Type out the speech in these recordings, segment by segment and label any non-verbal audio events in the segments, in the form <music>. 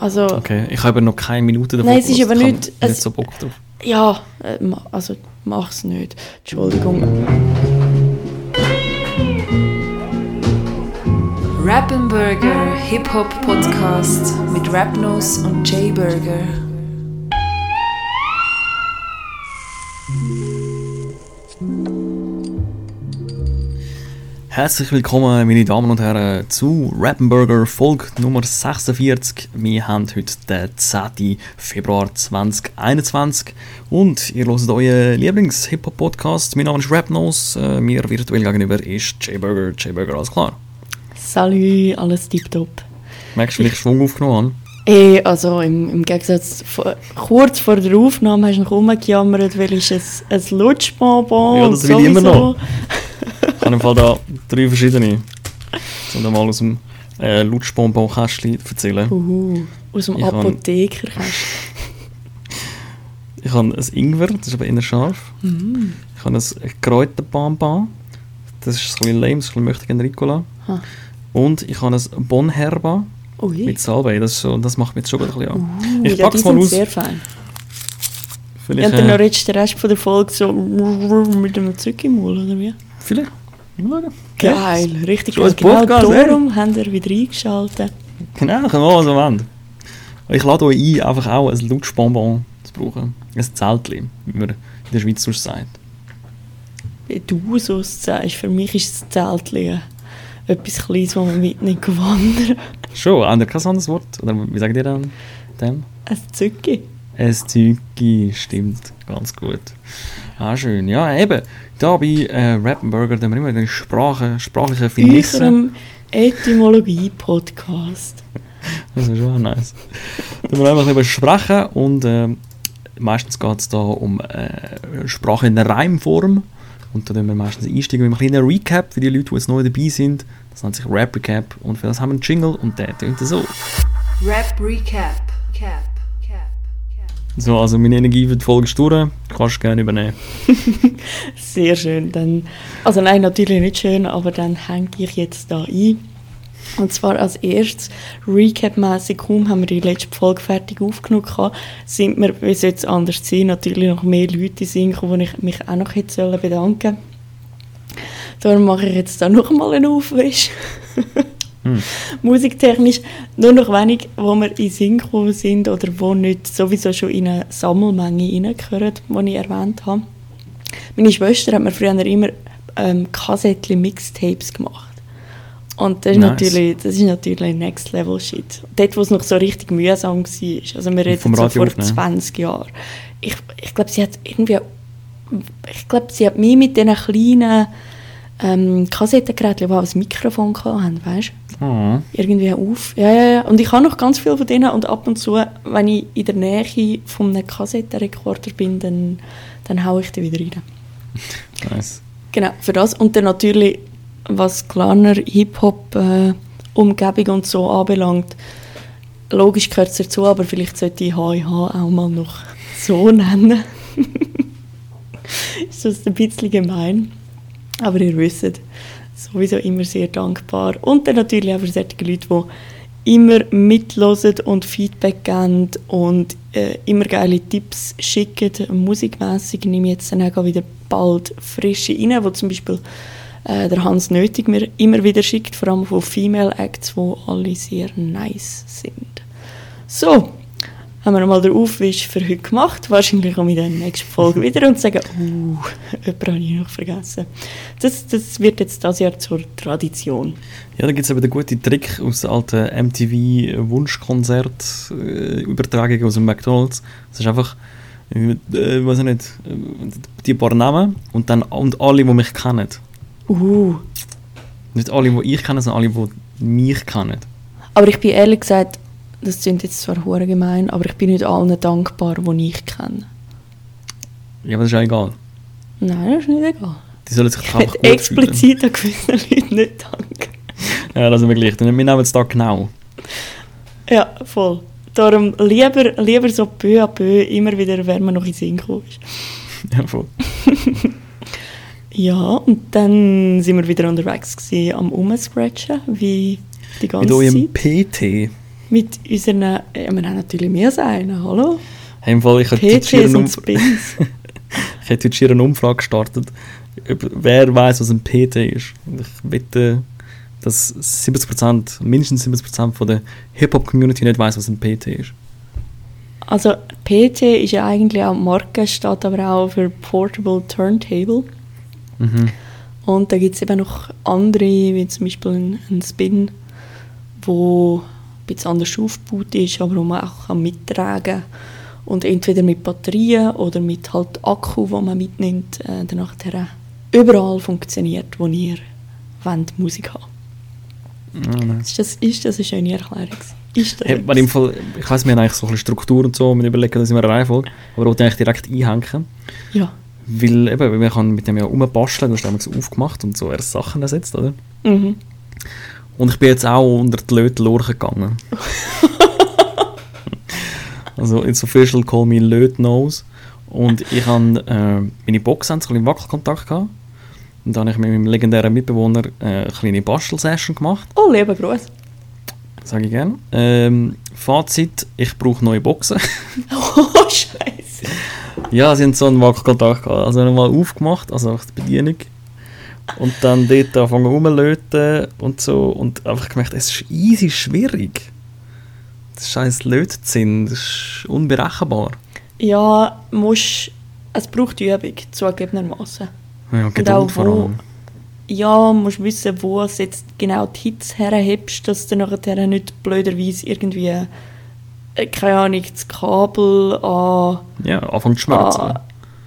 Also, Okay, ich habe noch keine Minute davon Nein, es ist aber Ich nicht- habe es- nicht so Bock drauf. ja, äh, ma- also mach's nicht. Entschuldigung. Rappenburger Hip-Hop Podcast mit Rapnos und Jay Burger. Herzlich willkommen, meine Damen und Herren, zu Rappenburger Folge Nummer 46. Wir haben heute den 10. Februar 2021 und ihr hört euren Lieblings-Hip-Hop-Podcast. Mein Name ist Rapnose, äh, mir virtuell gegenüber ist J-Burger. J-Burger, alles klar? Salut, alles tipptopp. Merkst du, wie ich Schwung aufgenommen habe? Eh, also im, im Gegensatz, vor, kurz vor der Aufnahme hast du noch rumgejammert, weil ich ein, ein Lutschbonbon Ja, das will ich immer noch. Ich habe im Fall da drei verschiedene. Um mal aus dem äh, Lutschbonbon-Kästchen zu erzählen. Uhu, aus dem Apothekerkästchen. <laughs> Ich habe ein Ingwer, das ist aber eher scharf. Mm. Ich habe ein Kräuterbonbon, das ist ein bisschen lame, das ist ein bisschen Ricola. Ha. Und ich habe ein Bonherba Ui. mit Salbei, das, so, das macht mich jetzt schon ein bisschen an. Uh, ich ja, pack's die mal aus. sehr fein. Vielleicht, Und dann noch äh, jetzt den Rest von der Folge so mit einem Zuck im Mund, oder wie? vielleicht. Mal schauen. Geil, richtig ein Genau Podcast, ey. darum haben wir wieder eingeschaltet. Genau, können wir was wir wollen. Ich lade euch ein, einfach auch ein Lutschbonbon zu brauchen. Ein Zeltchen, wie man in der Schweiz sonst sagt. Wie du so es sagst, für mich ist das Zeltchen etwas Kleines, das man mitnehmen kann wandern. Schon, haben ihr kein anderes Wort? Oder wie sagt ihr dann dem? Ein Zücki. Ein Zügi, stimmt, ganz gut. Ah, schön. Ja, eben, da bei äh, Rappenburger, da haben wir immer eine Sprache, sprachliche Finesse. Unserem Etymologie-Podcast. <laughs> Das ist schon nice. Da wir einfach über sprechen und äh, meistens geht es da um äh, Sprache in der Reimform. Und da tun wir meistens einsteigen mit einem kleinen Recap für die Leute, die jetzt neu dabei sind. Das nennt sich Rap Recap und für das haben wir einen Jingle und der tönt so. Rap Recap. Cap. So, also meine Energie Folge ist durch. Kannst du gerne übernehmen. <laughs> Sehr schön. Dann, also nein, natürlich nicht schön, aber dann hänge ich jetzt da ein. Und zwar als erstes, Recap-mässig, kaum haben wir die letzte Folge fertig aufgenommen, sind wir, wie es jetzt anders sein, natürlich noch mehr Leute sind, wo ich mich auch noch hätte sollen bedanken Darum mache ich jetzt da noch mal einen Aufwisch. <laughs> Hm. <laughs> Musiktechnisch nur noch wenig, wo wir in gekommen sind oder wo nicht sowieso schon in eine Sammelmenge reingehören, die ich erwähnt habe. Meine Schwester hat mir früher immer ähm, Kassettchen-Mixtapes gemacht. Und das ist, Nice. natürlich, das ist natürlich Next Level Shit. Dort, wo es noch so richtig mühsam war. Also wir reden so vor aufnehmen. 20 Jahren. Ich, ich glaube, sie hat irgendwie... Ich glaube, sie hat mich mit diesen kleinen ähm, Kassettengeräten, die auch ein Mikrofon hatten, weißt du? Oh. irgendwie auf. Ja, ja, ja. Und ich habe noch ganz viel von denen und ab und zu, wenn ich in der Nähe von einem Kassettenrekorder bin, dann, dann haue ich die wieder rein. <laughs> Nice. Genau, für das. Und dann natürlich, was kleiner Hip-Hop-Umgebung und so anbelangt, logisch gehört es dazu, aber vielleicht sollte ich HIH auch mal noch so nennen. <laughs> ist das ein bisschen gemein. Aber ihr wisst, sowieso immer sehr dankbar. Und dann natürlich auch für solche Leute, die immer mitlosen und Feedback geben und äh, immer geile Tipps schicken. Musikmässig nehme ich jetzt dann auch wieder bald frische rein, wo zum Beispiel äh, der Hans Nötig mir immer wieder schickt, vor allem von Female Acts, die alle sehr nice sind. So, haben wir mal den Aufwisch für heute gemacht. Wahrscheinlich komme ich dann in der nächsten Folge <laughs> wieder und sage, uh, <laughs> jemanden habe ich noch vergessen. Das, das wird jetzt das Jahr zur Tradition. Ja, da gibt es eben den guten Trick aus der alten MTV-Wunschkonzert-Übertragung aus dem McDonalds. Das ist einfach, äh, äh, weiß ich nicht, äh, die paar Namen und dann und alle, die mich kennen. Uh, Nicht alle, die ich kenne, sondern alle, die mich kennen. aber ich bin ehrlich gesagt, das klingt jetzt zwar hure gemein, aber ich bin nicht allen dankbar, die ich kenne. Ja, aber das ist ja egal. Nein, das ist nicht egal. Die sollen sich einfach gut fühlen. explizit an gewissen Leuten nicht danken. <laughs> Ja, lassen wir gleich. Wir nehmen es da genau. Ja, voll. Darum lieber, lieber so peu à peu immer wieder, wenn man noch in den Sinn ist. <laughs> Ja, voll. <laughs> Ja, und dann sind wir wieder unterwegs gewesen, am Umscratchen, wie die Mit ganze eurem Zeit. PT. Mit unseren, äh, wir haben natürlich mehr als einen, hallo? Hey, im Fall, ich hätte heute schier PTs eine <laughs> ich hätte heute schier eine Umfrage gestartet, wer weiß, was ein PT ist. Und ich wette, dass 70%, mindestens 70% von der Hip-Hop-Community nicht weiß, was ein PT ist. Also PT ist ja eigentlich auch Marke, steht aber auch für Portable Turntable. Mhm. Und da gibt es eben noch andere, wie zum Beispiel ein, ein Spin, wo bisschen anders aufgebaut ist, aber wo man auch kann mittragen kann. Und entweder mit Batterien oder mit halt Akku, wo man mitnimmt, äh, dann nachher überall funktioniert, wo ihr wollt, Musik haben. Ist das, ist das eine schöne Erklärung? Ist das Hey, im Fall, ich weiss, wir haben eigentlich so ein bisschen Struktur und so, wir überlegen das in einer Reihenfolge, aber ich eigentlich direkt einhängen, Ja. weil eben, man kann mit dem ja rumbasteln, du hast einmal so aufgemacht und so erst Sachen ersetzt, oder? Mhm. Und ich bin jetzt auch unter die Löte Lurchen gegangen. <laughs> also, it's official, call me Löt Nose. Und ich habe äh, meine Box ein bisschen Wackelkontakt gehabt. Und dann habe ich mit meinem legendären Mitbewohner äh, eine kleine Bastelsession gemacht. Oh, lieber Gruß. Sage ich gerne. Ähm, Fazit, ich brauche neue Boxen. <laughs> Oh, Scheiße. ja, sie haben so einen Wackelkontakt gehabt. Also nochmal aufgemacht, also die Bedienung. Und dann dort anfangen rumlöten und so. Und einfach gemerkt, es ist easy schwierig. Das scheiß Lötzinn, das ist unberechenbar. Ja, musst, es braucht Übung, zugegebenermaßen. Ja, Und Geduld auch vor wo, allem. ja, musst wissen, wo du jetzt genau die Hits herhebst, dass du nachher nicht blöderweise irgendwie, äh, keine Ahnung, das Kabel an, Ja, anfangen zu schmerzen. an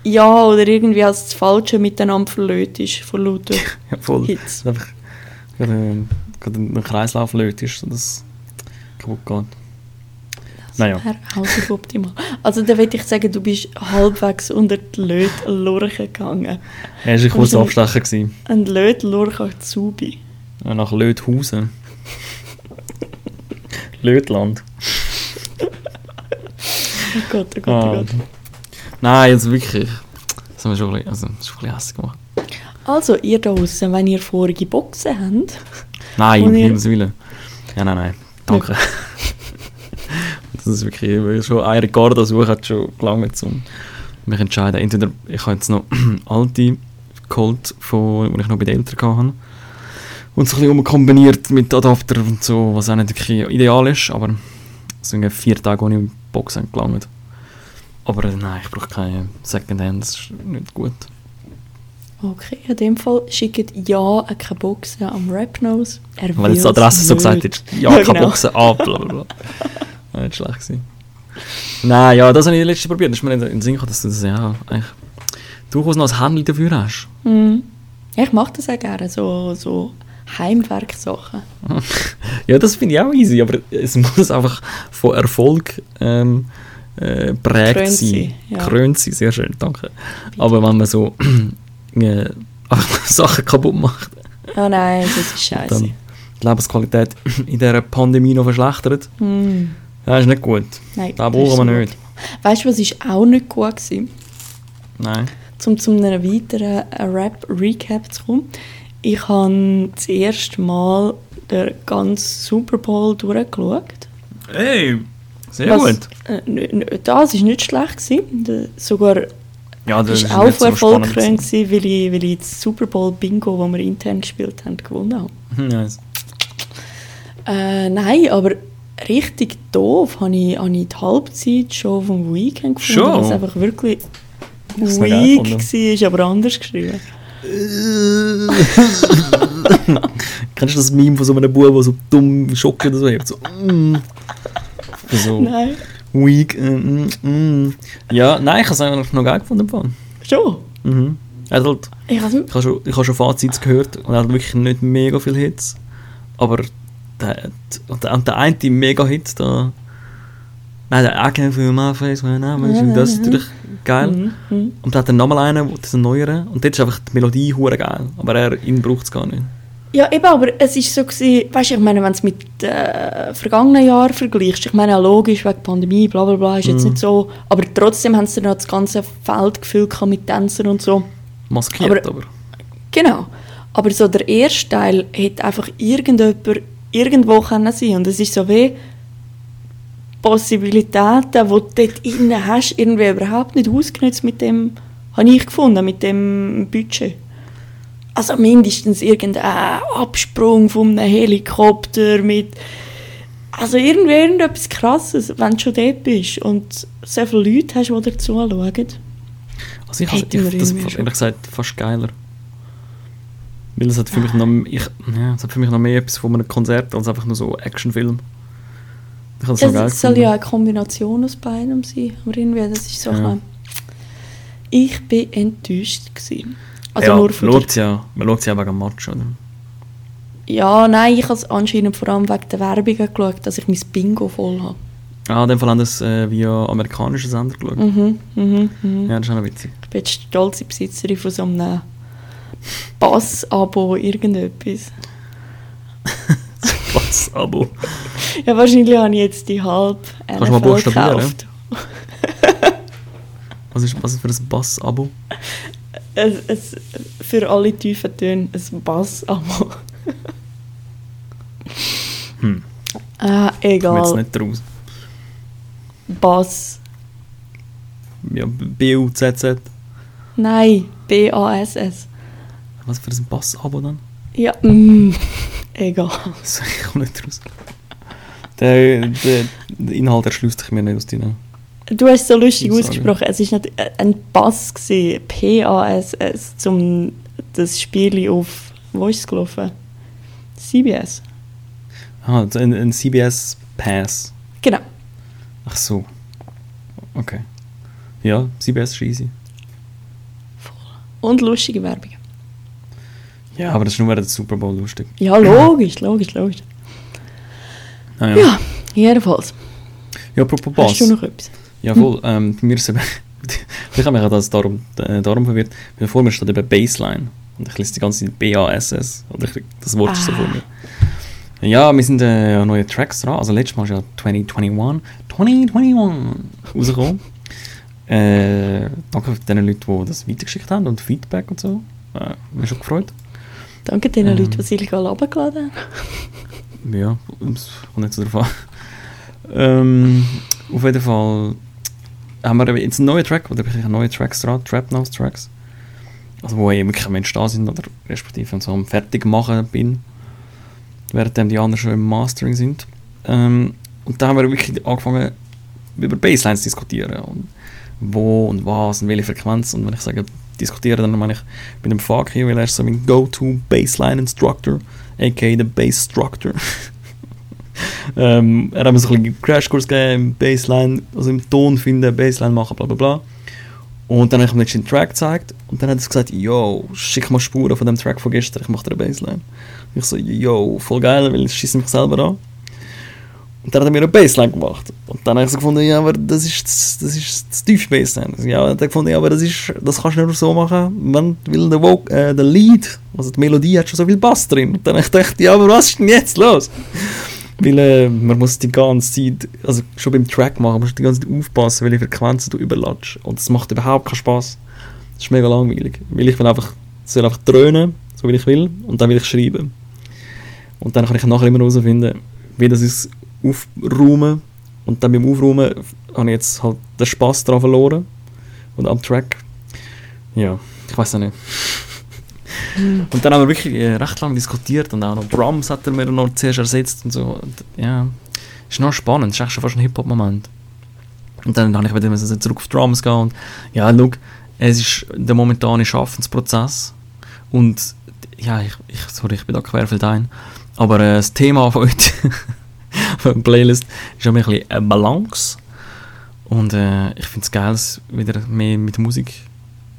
ja, oder irgendwie als das Falsche miteinander verlötet ist von lauter <laughs> ja, voll. Hits. Einfach gerade, äh, gerade ein Kreislauf lötest, dass das kaputt geht. Naja. Wäre optimal. Also da würde ich sagen, du bist halbwegs unter die Löt Lurchen gegangen. Er war ein kurzer Abstecher. Gewesen. Ein Löt Lurchen Zubi. Äh, Nach Löthausen. Lötland. Oh Gott, oh Gott, oh Ah. Nein, jetzt wirklich. Das haben wir schon ein bisschen, also, das ist ein bisschen hässlich gemacht. Also, ihr da draußen, wenn ihr vorige Boxen habt, Nein, um ihr- Himmels Willen. Ja, nein, nein. Danke. <laughs> das ist wirklich, weil schon ein Ricardo-Suche hat schon gelangt, um mich entscheiden. Entweder ich habe jetzt noch <clears throat> alte geholt, von, die ich noch bei den Eltern hatte. Und so ein bisschen kombiniert mit Adapter und so, was auch nicht wirklich ideal ist, aber so ungefähr vier Tage ohne Boxen gelangt. Aber nein, ich brauche keine Secondhand, das ist nicht gut. okay, in dem Fall schickt ja keine Boxen am Rapnose. Er Weil jetzt die Adresse so nicht. gesagt hat, ja, Ja, <laughs> keine genau. Boxen ab, bla bla bla. Ja, nicht schlecht gewesen. Nein, ja, das habe ich letztes probiert. Das ist mir in den Sinn gekommen, dass du das ja eigentlich durchaus noch ein Handy dafür hast. Mhm. Ja, ich mache das auch gerne, so, so Heimwerksachen. <laughs> ja, das finde ich auch easy, aber es muss einfach von Erfolg ähm, äh, prägt Krönt sein, ja. Krönt sein, sehr schön, danke. Aber wenn man so <clears throat> äh, <laughs> Sachen kaputt macht, Oh nein, das ist scheiße. dann die Lebensqualität <clears throat> in dieser Pandemie noch verschlechtert, Mhm. ja, ist nicht gut. Nein, Das das brauchen ist wir nicht. Weißt du, was ist auch nicht gut war? Nein. Um zu einem weiteren äh, Rap-Recap zu kommen. Ich habe das erste Mal den ganzen Super Bowl durchgeschaut. Hey, sehr Was- gut. Äh, das war nicht schlecht. Gewesen. Der- Sogar Ja, das ist auch von Erfolg gekrönt, gewesen, weil ich, weil ich das Super Bowl Bingo, das wir intern gespielt haben, gewonnen habe. <laughs> Nice. Äh, nein, aber richtig doof habe ich, habe ich die Halbzeit schon vom Weekend gefunden, Schon? was einfach wirklich weak gefunden. war, aber anders geschrieben. <laughs> Kennst du das Meme von so einem Bub, der so dumm Schock oder so hebt? So, mm. So <laughs> Nein, weak. Mm, mm, mm. Ja, nein, ich habe es eigentlich noch geil gefunden. schon. Mhm. Er hat halt, Ich habe ich habe schon, ich habe schon Fazits gehört und er hat wirklich nicht mega viele Hits. Aber der, der, der eine Mega-Hit, da. Nein, der can feel my face with you, das ist natürlich geil. Mhm, mhm. Und dann hat er nochmal einen, das ist ein neueren. Und dort ist einfach die Melodie hure geil. Aber er, ihn braucht es gar nicht. Ja, eben, aber es ist so gewesen, weißt du, ich meine, wenn du es mit äh, vergangenen Jahren vergleichst, ich meine, logisch, wegen Pandemie, bla bla bla, ist jetzt Mhm. nicht so, aber trotzdem haben sie dann das ganze Feld gefüllt mit Tänzern und so. Maskiert, Aber- aber. Genau. Aber so der erste Teil hat einfach irgendjemand irgendwo können sein und es ist so wie Possibilitäten, die du dort innen hast, irgendwie überhaupt nicht ausgenutzt mit dem, habe ich gefunden, mit dem Budget. Also mindestens irgendein Absprung von einem Helikopter mit also irgendwie irgendetwas Krasses, wenn du schon dort bist und so viele Leute hast, die dir zuschauen. Also ich, also, ich das fast, ehrlich gesagt fast geiler. Weil es hat für mich noch, ich, ja, es hat für mich noch mehr etwas von einem Konzert als einfach nur so Actionfilm. Ich das Es soll ja eine Kombination aus beidem sein, aber irgendwie, das ist so Ja. ein Ich bin enttäuscht gewesen. Also ja, nur man schaut ja, man schaut ja wegen dem Match, oder? Ja, nein, ich habe es anscheinend vor allem wegen der Werbung geschaut, dass ich mein Bingo voll habe. Ah, in dem Fall haben das äh, via amerikanischen Sender geschaut. Mhm, mhm, mhm. Ja, das ist auch noch witzig. Ich bin jetzt stolze Besitzerin von so einem Pass-Abo, irgendetwas. <laughs> Was, Abo? Ja, wahrscheinlich habe ich jetzt die halb Kannst du mal NFL buchstabieren? gekauft. Was ist, was ist für ein Bass-Abo? <laughs> Es, es, für alle tiefen Töne ein Bass-Abo. Hm, Ah, komm jetzt egal. nicht raus. Bass. Ja, B-U-Z-Z. Nein, B-A-S-S. Was für ein Bass-Abo dann? Ja, mm, egal. <laughs> Das ich komme nicht raus. Der, der, der Inhalt erschließt sich mir nicht aus deinen... Du hast es so lustig Muss ausgesprochen. Es war nicht äh, ein gewesen, P-A-S-S, zum das Spiel auf. Wo ist es gelaufen? CBS. Ah, ein, ein CBS-Pass. Genau. Ach so. Okay. Ja, CBS ist easy. Und lustige Werbung. Ja, aber das ist nur während der Super Bowl lustig. Ja, logisch, logisch, logisch. Ah, ja. Ja, jedenfalls. ja, apropos Bass. Hast du noch etwas? Ja, voll. Ähm, mir ist eben... <laughs> Vielleicht habe ich das darum, äh, darum verwirrt. Weil vor mir steht eben Baseline. Und ich lese die ganze Zeit B-A-S-S. Oder ich, das Wort ist so Ah. vor mir. Ja, wir sind äh, neue Tracks dran. Also letztes Mal ist ja 2021, 2021 rausgekommen. Äh, danke den Leuten, die das weitergeschickt haben und Feedback und so. Äh, mich schon gefreut. Danke den Ähm. Leuten, die es illegal runtergeladen haben. Ja, es kommt nicht so drauf an. Ähm, auf jeden Fall haben wir jetzt einen neuen Track, oder wirklich neue Tracks dran, Trap House Tracks. Also wo ich wirklich am Entstehen sind, oder respektive so am fertig machen bin, während die anderen schon im Mastering sind. Ähm, und da haben wir wirklich angefangen, über Basslines zu diskutieren. Und wo und was und welche Frequenz. Und wenn ich sage diskutieren, dann meine ich mit dem Faki, weil er ist so mein Go-To Bassline Instructor, aka der Bass Structor. <laughs> ähm, er hat mir so ein Crashkurs gegeben im Bassline, also im Ton finden, Bassline machen, bla bla bla. Und dann habe ich ihm den Track gezeigt und dann hat er gesagt, yo, schick mal Spuren von dem Track von gestern, ich mache dir eine Bassline. Und ich so, yo, voll geil, weil ich schieße mich selber an. Und dann hat er mir eine Bassline gemacht. Und dann habe ich so gefunden, ja, aber das ist das, ist das tiefe Bassline. Also, Ja, dann hat er gefunden, ja, aber das, ist, das kannst du nur so machen, wenn, weil der, Voc äh, der Lead, also die Melodie hat schon so viel Bass drin. Und dann habe ich gedacht, ja, aber was ist denn jetzt los? Weil äh, man muss die ganze Zeit, also schon beim Track machen, musst du die ganze Zeit aufpassen, welche Frequenzen du überlatsch. Und das macht überhaupt keinen Spaß. Das ist mega langweilig. Weil ich will einfach, soll einfach dröhnen, so wie ich will, und dann will ich schreiben. Und dann kann ich nachher immer herausfinden, wie das ist aufräumen. Und dann beim Aufräumen habe ich jetzt halt den Spaß daran verloren. Und am Track. Ja, ich weiß auch nicht. Und dann haben wir wirklich äh, recht lange diskutiert und auch noch Drums hat er mir noch zuerst ersetzt und so. Und, ja, ist noch spannend, ist echt schon fast ein Hip-Hop-Moment. Und dann habe ich wieder müssen zurück auf Drums gehen und ja, schau, es ist der momentane Schaffensprozess und ja, ich, ich, sorry, ich bin da querfeld ein, aber äh, das Thema von heute, <laughs> von der Playlist, ist ein bisschen eine Balance und äh, ich finde es geil, wieder mehr mit Musik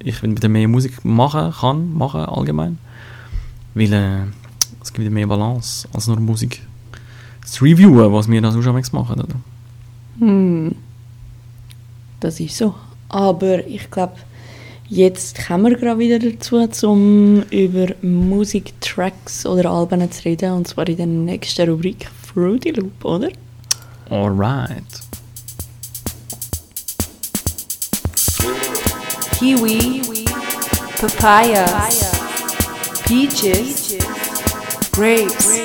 ich wieder mehr Musik machen kann, machen allgemein. Weil äh, es gibt wieder mehr Balance als nur Musik zu reviewen, was wir da so schon machen, oder? Hm. Das ist so. Aber ich glaube, jetzt kommen wir gerade wieder dazu, um über Musiktracks oder Alben zu reden. Und zwar in der nächsten Rubrik Fruity Loop, oder? Alright. Kiwi, Papaya, Peaches, Grapes,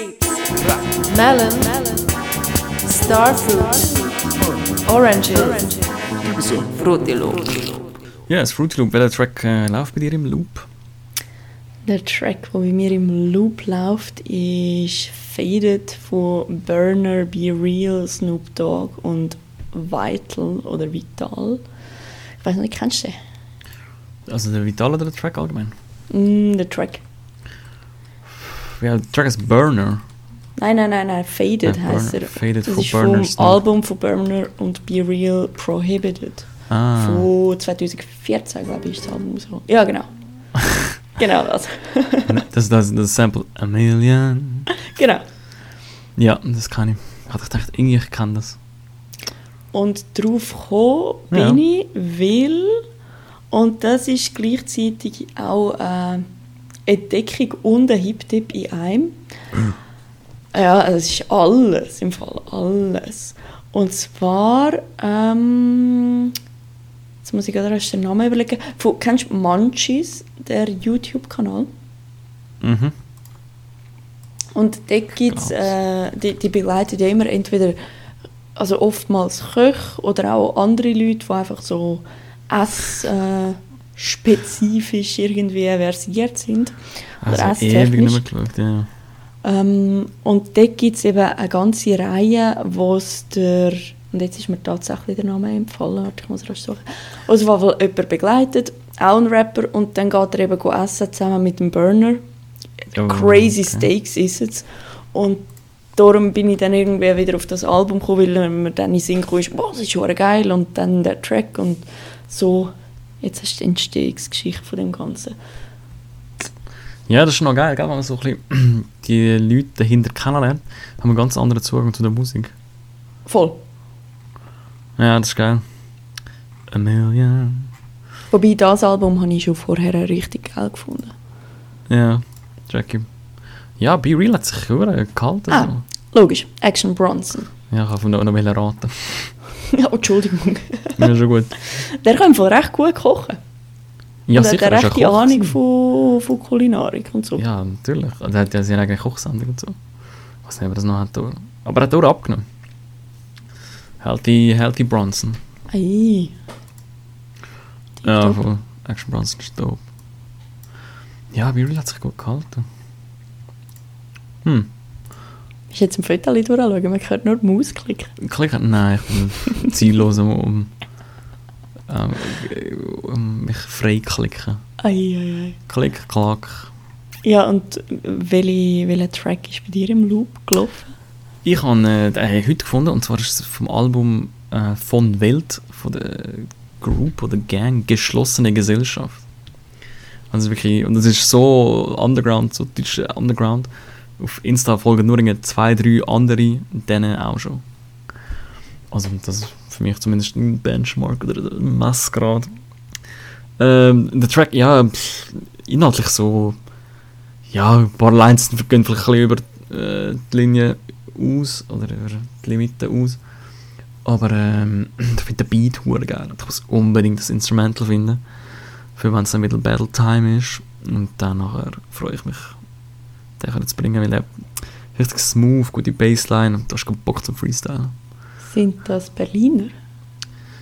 Melon, Starfruit, Oranges, Fruity Loop. Ja, das Fruity Loop, welcher Track äh, läuft bei dir im Loop? Der Track, der bei mir im Loop läuft, ist Faded von Burner, Be Real, Snoop Dogg und Vital oder Vital. Ich weiß nicht, kennst du den? Also der Vital oder der Track allgemein? Mm, der Track. Ja, der Track ist Burner. Nein, nein, nein, nein, Faded Ja, heißt Burner- er. Faded das ist Burner vom Snoop. Album von Burner und Be Real Prohibited. Ah. Von 2014, glaube ich, ist das Album so. Ja, genau. <laughs> genau das. Das, das, das Sample A Million. genau. Ja, das kann ich. Ich hatte gedacht, irgendwie ich kann das. Und darauf gekommen Ja. bin ich, weil, und das ist gleichzeitig auch äh, eine Deckung und ein Hip-Tip in einem. ja, es ist alles, im Fall alles. Und zwar, ähm, jetzt muss ich gerade erst den Namen überlegen, von, kennst du Munchies, der YouTube-Kanal? Mhm. Und dort gibt's, äh, die, die begleiten ja immer entweder, also oftmals Köche oder auch andere Leute, die einfach so ess, äh, spezifisch irgendwie versiert sind. Oder Also ewig nicht mehr geschaut, ja. Ähm, und dort gibt es eben eine ganze Reihe, wo es der, und jetzt ist mir tatsächlich der Name empfallen, warte, ich muss rasch suchen, also wo jemand begleitet, auch ein Rapper, und dann geht er eben go essen zusammen mit dem Burner. Oh, Crazy okay. Steaks ist es. Und darum bin ich dann irgendwie wieder auf das Album gekommen, weil mir dann in den Sinn kam, ist, boah, das ist schon geil, und dann der Track und so, jetzt hast du die Entstehungsgeschichte von dem Ganzen. Ja, das ist noch geil, gell? wenn man so ein bisschen <clears throat> die Leute dahinter kennenlernt, haben wir einen ganz anderen Zugang zu der Musik. Voll. Ja, das ist geil. A Million. Wobei, das Album habe ich schon vorher richtig geil gefunden. Ja, Jackie. Ja, Be Real hat sich gehalten. Ah. Logisch, Action Bronson. So. Ja, ich habe noch, noch wollen raten. Ja, <laughs> oh, Entschuldigung. Ja, schon gut. <laughs> Der kann voll recht gut kochen. Ja, und sicher. hat er eine ist rechte Ahnung von, von Kulinarik und so. Ja, natürlich. Er hat ja seine eigene Kochsendung und so. Ich weiß nicht, ob er das noch hat. Aber er hat auch abgenommen. Healthy, Healthy Bronson. Ei. Ja, von Action Bronson ist dope. Ja, Be Real hat sich gut gehalten. Hm. Ist jetzt ein Foto durchschauen, man hört nur die Maus klicken. Klick, nein, ich bin <laughs> ziellos um, um, ähm, um mich frei klicken. Ei, ei, ei. Klick, klack. Ja, und welche, welcher Track ist bei dir im Loop gelaufen? Ich habe äh, den heute gefunden und zwar ist es vom Album äh, von Welt, von der Group oder Gang Geschlossene Gesellschaft. Also wirklich, und das ist so underground, so deutsch underground. Auf Insta folgen nur zwei, drei andere, denen auch schon. Also das ist für mich zumindest ein Benchmark oder ein Messgrad. Ähm, der Track, ja, pff, inhaltlich so, ja, ein paar Lines gehen vielleicht ein bisschen über äh, die Linie aus oder über die Limite aus. Aber ähm, <clears throat> ich finde den Beat hure geil. Ich muss unbedingt das Instrumental finden, für wenn es ein bisschen Battle Time ist. Und dann nachher freue ich mich, den können zu bringen, weil er richtig smooth, gute Bassline und du hast Bock zum Freestyle. Sind das Berliner?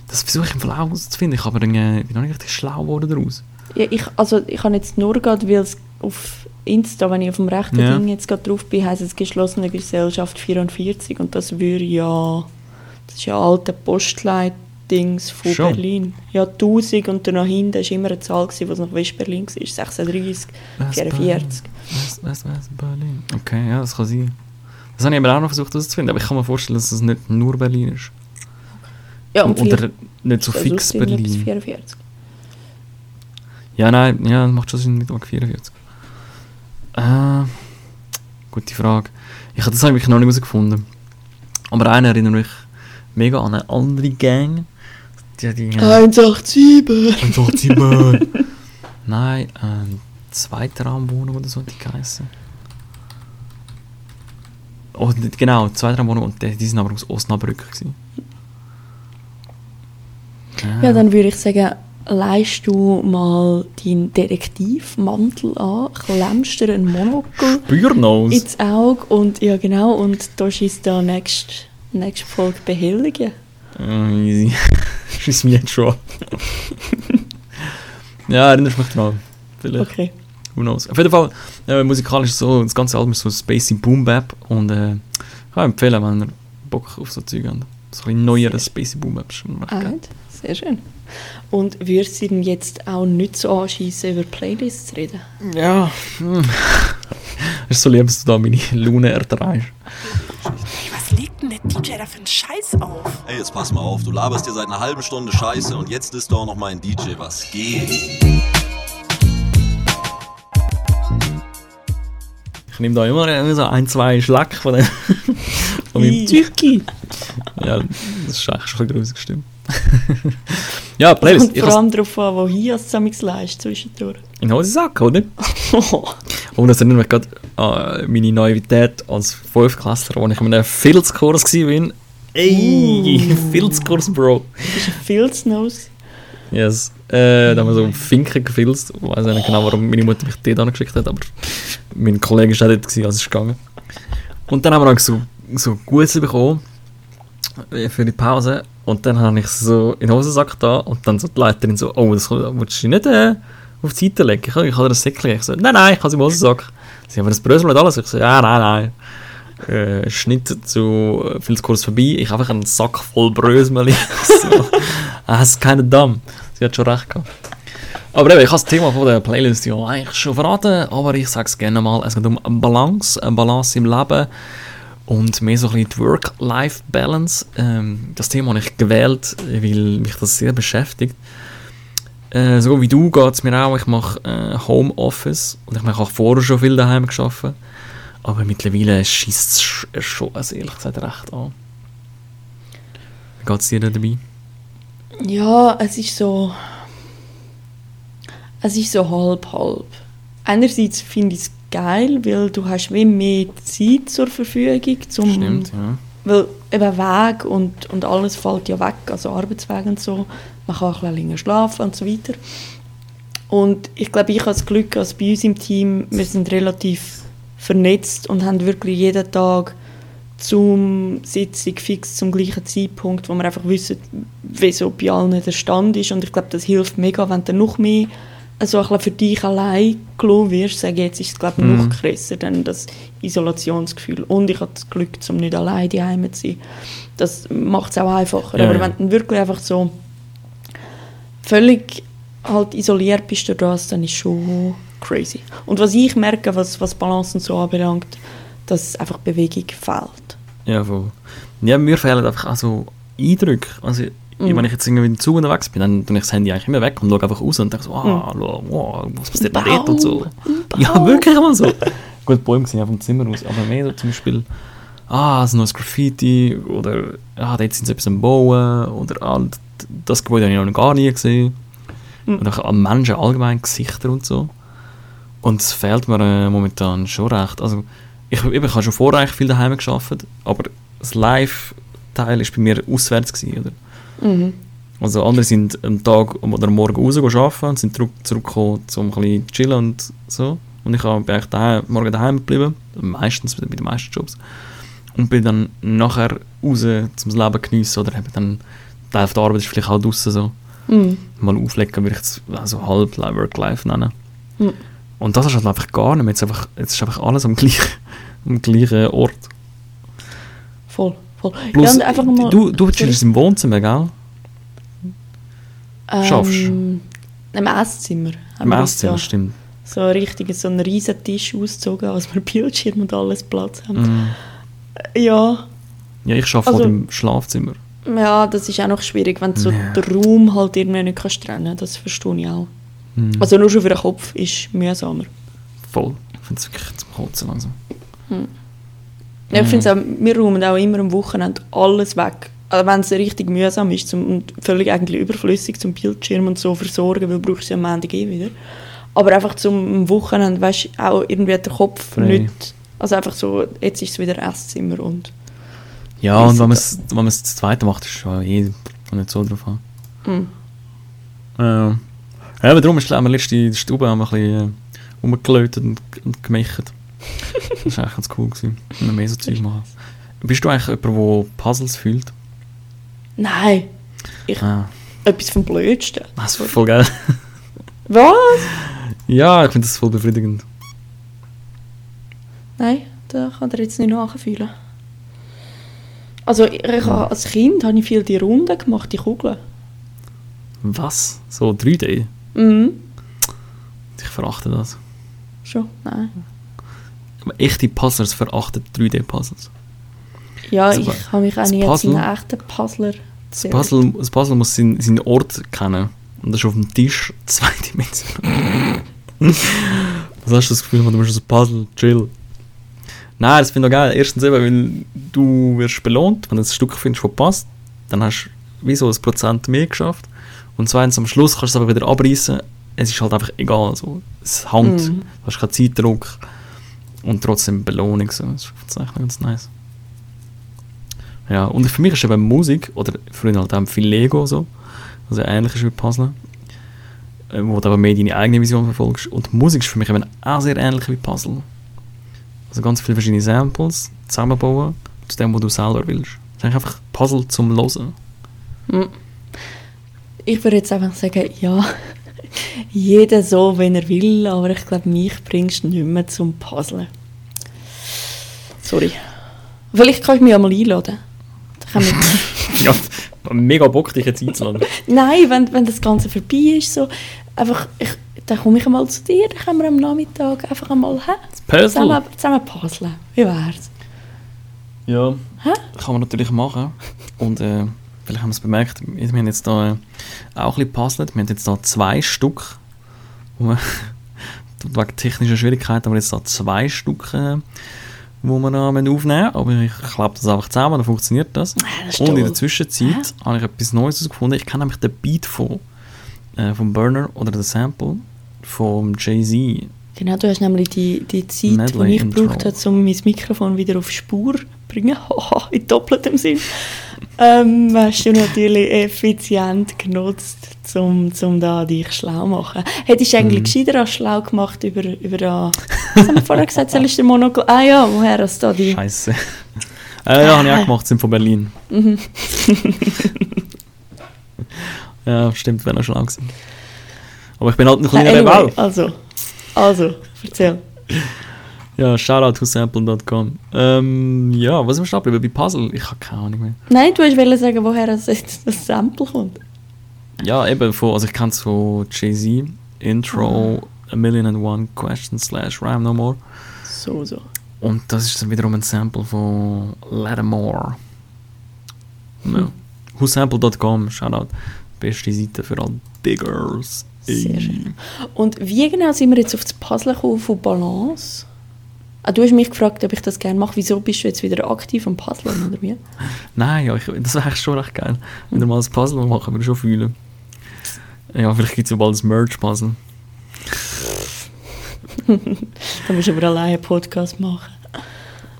Das versuche ich im Fall auch herauszufinden. Ich aber dann, äh, bin noch nicht richtig schlau geworden daraus. Ja, ich, also ich habe jetzt nur gerade, weil es auf Insta, wenn ich auf dem rechten Ja. Ding jetzt gerade drauf bin, heisst es geschlossene Gesellschaft 44 und das würde ja, das ist ja alte Postleit-Dings von Schon? Berlin. Ja, 1000 und dann nach hinten war immer eine Zahl, was nach West-Berlin war, 36, 44. Was, was, was, Berlin. Okay, ja, das kann sein. Das habe ich aber auch noch versucht herauszufinden, aber ich kann mir vorstellen, dass es nicht nur Berlin ist. Ja, und Oder nicht so das fix Berlin. 44. Ja, nein, ja, macht schon Sinn mit Mark 44. Äh, gute Frage. Ich habe das habe ich noch nicht herausgefunden. Aber einer erinnert mich mega an eine andere Gang. Die die... 187! Und sagt sie mal. Nein, ähm, zweite Raumwohnung oder so hat die geheißen. Oh, genau, zweite Raumwohnung und die, die sind aber aus Osnabrück gewesen. Ja, dann würde ich sagen, leist du mal deinen Detektivmantel an, klemmst dir einen Monokel Spürnose. ins Auge und ja genau, und da schießt da nächste, nächste Folge Behelligen. Äh, easy. <laughs> Schieß mich jetzt schon. <laughs> ja, erinnerst mich dran. Vielleicht. Okay. Who knows. Auf jeden Fall, äh, musikalisch so, das ganze Album ist so Spacey Boom Bap und äh, ich kann empfehlen, wenn ihr Bock auf so Zeug habt. So ein bisschen neueres Spacey Boom Bap. Alright, sehr schön. Und würdest du denn jetzt auch nicht so anschießen, über Playlists zu reden? Ja. hm. <laughs> Es ist so lieb, dass du da meine Laune erträgst. DJ da für einen Scheiß auf? Ey, jetzt pass mal auf, du laberst dir seit einer halben Stunde Scheiße und jetzt ist doch noch mal ein DJ, was geht? Ich nehme da immer so ein, zwei Schlag von, dem, <laughs> von meinem Zeug. Ja, das ist echt schon ein grusig gestimmt. <laughs> ja, Playlist. Kommt Ich vor allem darauf an, wo hier es zusammen leist zwischendurch. In Hosensack, oder? <laughs> Und das erinnert mich gerade an meine Naivität als Fünftklässler, als ich in einem Filzkurs war. Ey, Filzkurs, Bro. Filznose. Yes. Äh, da haben wir so Finken gefilzt. Ich weiß nicht genau, warum meine Mutter mich dort angeschickt hat, aber mein Kollege war auch dort, als es ist gegangen. Und dann haben wir auch so, so Gussel bekommen äh, für die Pause. Und dann habe ich so in den Hosensack da und dann so die Leiterin so, oh, das willst du nicht äh, auf die Seite legen? Ich, ich habe ein Säckchen. Ich so, nein, nein, ich habe es im Hosensack. Sie haben das Brösel und alles. Ich so, ja, nein, nein. Äh, Schnitt zu äh, Filzkurs vorbei. Ich habe einfach einen Sack voll Brösmeli. <laughs> so. Ist keine Damm. Sie hat schon recht gehabt. Aber eben, ich habe das Thema von der Playlist ja eigentlich schon verraten, aber ich sage es gerne mal. Es geht um Balance, eine Balance im Leben und mehr so ein bisschen die Work-Life-Balance. Ähm, das Thema habe ich gewählt, weil mich das sehr beschäftigt. Äh, so wie du geht es mir auch. Ich mache äh, Homeoffice und ich auch vorher schon viel daheim geschaffen. Aber mittlerweile schießt es sch- schon, also ehrlich gesagt, recht an. Wie geht es dir denn dabei? Ja, es ist so. Es ist so halb halb. Einerseits finde ich es geil, weil du hast wie mehr Zeit zur Verfügung, zum, Stimmt, ja. weil eben Weg und, und alles fällt ja weg, also Arbeitsweg und so. Man kann auch ein bisschen länger schlafen und so weiter. Und ich glaube, ich habe das Glück, dass bei uns im Team, wir sind relativ vernetzt und haben wirklich jeden Tag zum Sitzung fix zum gleichen Zeitpunkt, wo wir einfach wissen, wie so bei allen der Stand ist. Und ich glaube, das hilft mega, wenn du noch mehr so ein bisschen für dich allein gelassen wirst. Sage ich, jetzt ist es glaube ich Mhm. noch krasser, dann das Isolationsgefühl. Und ich habe das Glück, um nicht allein daheim zu sein. Das macht es auch einfacher. Ja, Aber ja. wenn du wirklich einfach so völlig halt isoliert bist durch das, dann ist schon crazy. Und was ich merke, was, was Balance und so anbelangt, dass einfach Bewegung fehlt. Ja, voll. Ja, mir fehlen einfach auch so Eindrücke. Also, Mhm. wenn ich jetzt irgendwie zu unterwegs bin, dann tue ich das Handy eigentlich immer weg und schaue einfach raus und denke so, ah, schau, wow, was passiert da dort und so. <laughs> Ja, wirklich immer so. <laughs> Gut, die Bäume sehen ja vom Zimmer aus, aber mehr so zum Beispiel, ah, es ist ein neues Graffiti oder ah, dort sind sie etwas am Bauen oder ah, das Gebäude habe ich noch gar nie gesehen. Und auch an Menschen allgemein, Gesichter und so. Und es fehlt mir äh, momentan schon recht. Also, ich, eben, ich habe schon vorher eigentlich viel daheim geschafft, aber das Live-Teil war bei mir auswärts. Gewesen, oder? Mhm. Also andere sind am Tag oder am Morgen raus arbeiten und sind zurück, zurückgekommen, um ein bisschen zu chillen und so. Und ich bin eigentlich daheim, morgen daheim geblieben, meistens bei den meisten Jobs. Und bin dann nachher raus zum Leben geniessen oder eben dann, Teil der Arbeit ist vielleicht auch draussen so. Mhm. Mal auflegen würde ich es also halb Work-Life nennen. Mhm. Und das ist halt einfach gar nicht mehr. Jetzt, einfach, jetzt ist einfach alles am gleichen, am gleichen Ort. Voll, voll. Plus, ja, einfach mal, du, du chillst im Wohnzimmer, gell? schaffst ähm, Im Esszimmer. Im Esszimmer, da stimmt. So richtig so einen riesen Tisch ausgezogen, als wir <laughs> Bildschirm und alles Platz haben. Mhm. Ja, Ja, ich arbeite Also- halt im Schlafzimmer. ja, das ist auch noch schwierig, wenn du so Ja. den Raum halt irgendwie nicht kannst trennen Das verstehe ich auch. Mhm. Also nur schon für den Kopf ist mühsamer. Voll. Ich finde es wirklich zum Kotzen langsam. Ja, ich Mhm. finde es auch, wir räumen auch immer am Wochenende alles weg. Also wenn es richtig mühsam ist zum, und völlig eigentlich überflüssig zum Bildschirm und so versorgen, weil du brauchst ja am Montag eh wieder. Aber einfach zum Wochenende, weißt du, auch irgendwie hat der Kopf Frei. nicht... Also einfach so, jetzt ist es wieder Esszimmer und... Ja, und wenn man es wenn man es zu zweit macht, ist es schon eh nicht so drauf an. Mhm. Ja. ja, aber darum ist glaube ich, letzte Stube haben wir ein bisschen äh, und, gemächt. Das war eigentlich ganz cool, gewesen, wenn wir mehr so Zeug machen. Bist du eigentlich jemand, der Puzzles fühlt? Nein, ich, Ah, etwas vom Blödsten. das ist voll geil. Was? ja, ich finde das voll befriedigend. Nein, da kann er jetzt nicht nachfühlen. Also ich, ich, habe- als Kind habe ich viel die Runden gemacht, die Kugeln. Was? So 3D? Mhm. Ich verachte das. Schon? Nein. Echte Puzzlers verachten 3D-Puzzles. Ja, Also, ich habe mich auch nie als einen echten Puzzler Das Puzzle, das Puzzle muss seinen, seinen Ort kennen. Und das ist auf dem Tisch <laughs> zweidimensional. Was hast du das Gefühl, du so ein Puzzle, chill. Nein, das finde ich auch geil. Erstens eben, weil du wirst belohnt, wenn du ein Stück findest, das passt. Dann hast du wie so ein Prozent mehr geschafft. Und zweitens, am Schluss kannst du es aber wieder abreißen. Es ist halt einfach egal. So. Es hängt. Mhm. Du hast keinen Zeitdruck. Und trotzdem Belohnung. So. Das ist eigentlich ganz nice. Ja, und für mich ist eben Musik, oder früher halt auch viel Lego so, also ähnlich ist wie Puzzle, äh, wo du aber mehr deine eigene Vision verfolgst. Und Musik ist für mich eben auch sehr ähnlich wie Puzzle. Also ganz viele verschiedene Samples zusammenbauen zu dem, was du selber willst. Das ist einfach Puzzle zum Hören. Ich würde jetzt einfach sagen, ja, jeder so, wenn er will, aber ich glaube, mich bringst du nicht mehr zum Puzzeln. Sorry. Vielleicht kann ich mich einmal einladen. Dann wir- <laughs> Ja, mega Bock, dich jetzt einzuladen. <laughs> Nein, wenn, wenn das Ganze vorbei ist, so, einfach, ich, dann komme ich einmal zu dir, dann können wir am Nachmittag einfach einmal hä, Puzzle. zusammen, zusammen puzzeln. Wie wär's? Ja, Hä? kann man natürlich machen. Und äh, vielleicht haben wir es bemerkt, wir haben jetzt da auch ein bisschen puzzelt. Wir haben jetzt da zwei Stück, wo wir, <laughs> wegen technischer Schwierigkeiten haben wir jetzt da zwei Stück, äh, wo wir noch aufnehmen müssen. Aber ich klappe das einfach zusammen, dann funktioniert das. Das Und in der Zwischenzeit habe ich etwas Neues herausgefunden. Ich kenne nämlich den Beat von, äh, vom Burner oder den Sample vom Jay-Z. Genau, du hast nämlich die, die Zeit, Medley die ich gebraucht habe, um mein Mikrofon wieder auf Spur zu bringen, <laughs> haha, in doppeltem Sinn, ähm, hast du natürlich effizient genutzt, um zum da dich schlau zu machen. Hättest du Mhm. eigentlich gescheiter als schlau gemacht über, über da, was haben wir vorher gesagt, soll ich den Monokel, ah ja, woher hast du da die, Scheiße. äh, ja, habe ich auch gemacht, sind von Berlin. Mhm. <laughs> ja, stimmt, wäre noch schlau gewesen. Aber ich bin halt ein kleiner anyway, Rebell. also, also, erzähl. Ja, shoutout to sample.com. Ähm, ja, was ist wir stehen geblieben? Bei Puzzle? Ich habe keine Ahnung mehr. Nein, du wolltest sagen, woher das, das Sample kommt. Ja, eben, von, also ich kenne es von Jay-Z, Intro, Ah. A Million and One Questions slash Rhyme No More. So, so. Und das ist dann wiederum ein Sample von Lattimore. Ja. Whosample.com, shoutout. Beste Seite für alle Diggers. Sehr schön. Und wie genau sind wir jetzt auf das Puzzle gekommen von Balance? Ah, du hast mich gefragt, ob ich das gerne mache. Wieso bist du jetzt wieder aktiv am Puzzlen, oder wie? Nein, ja, ich, das wäre eigentlich schon recht geil. Wenn wir mal ein Puzzle machen, würde ich schon fühlen. Ja, vielleicht gibt es ja bald ein Merch-Puzzle. <laughs> Dann musst du aber alleine einen Podcast machen.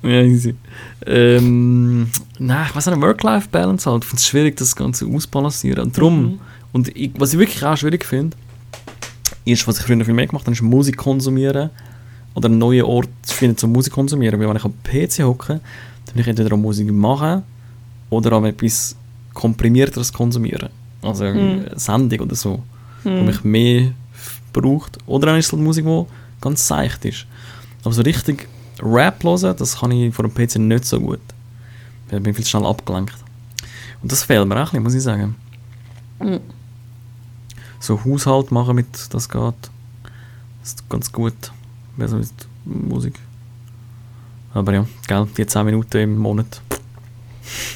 Ja, easy. Ähm, nein, ich weiß nicht, Work-Life-Balance halt. Ich finde es schwierig, das Ganze auszubalancieren. Und darum, Mhm. und ich, was ich wirklich auch schwierig finde, ist, was ich früher viel mehr gemacht habe, ist Musik konsumieren. Oder einen neuen Ort zu finden zum Musik konsumieren. Weil wenn ich am PC hocke, dann will ich entweder Musik machen oder auch etwas komprimierteres konsumieren. Also Mhm. eine Sendung oder so, wo Mhm. mich mehr braucht. Oder dann ist es halt Musik, die ganz seicht ist. Aber so richtig Rap hören, das kann ich vor dem PC nicht so gut. Ich bin viel zu schnell abgelenkt. Und das fehlt mir auch ein bisschen, muss ich sagen. Mhm. So Haushalt machen mit, das geht. Das ist ganz gut. Also mit Musik. Aber ja, gell, die 10 Minuten im Monat.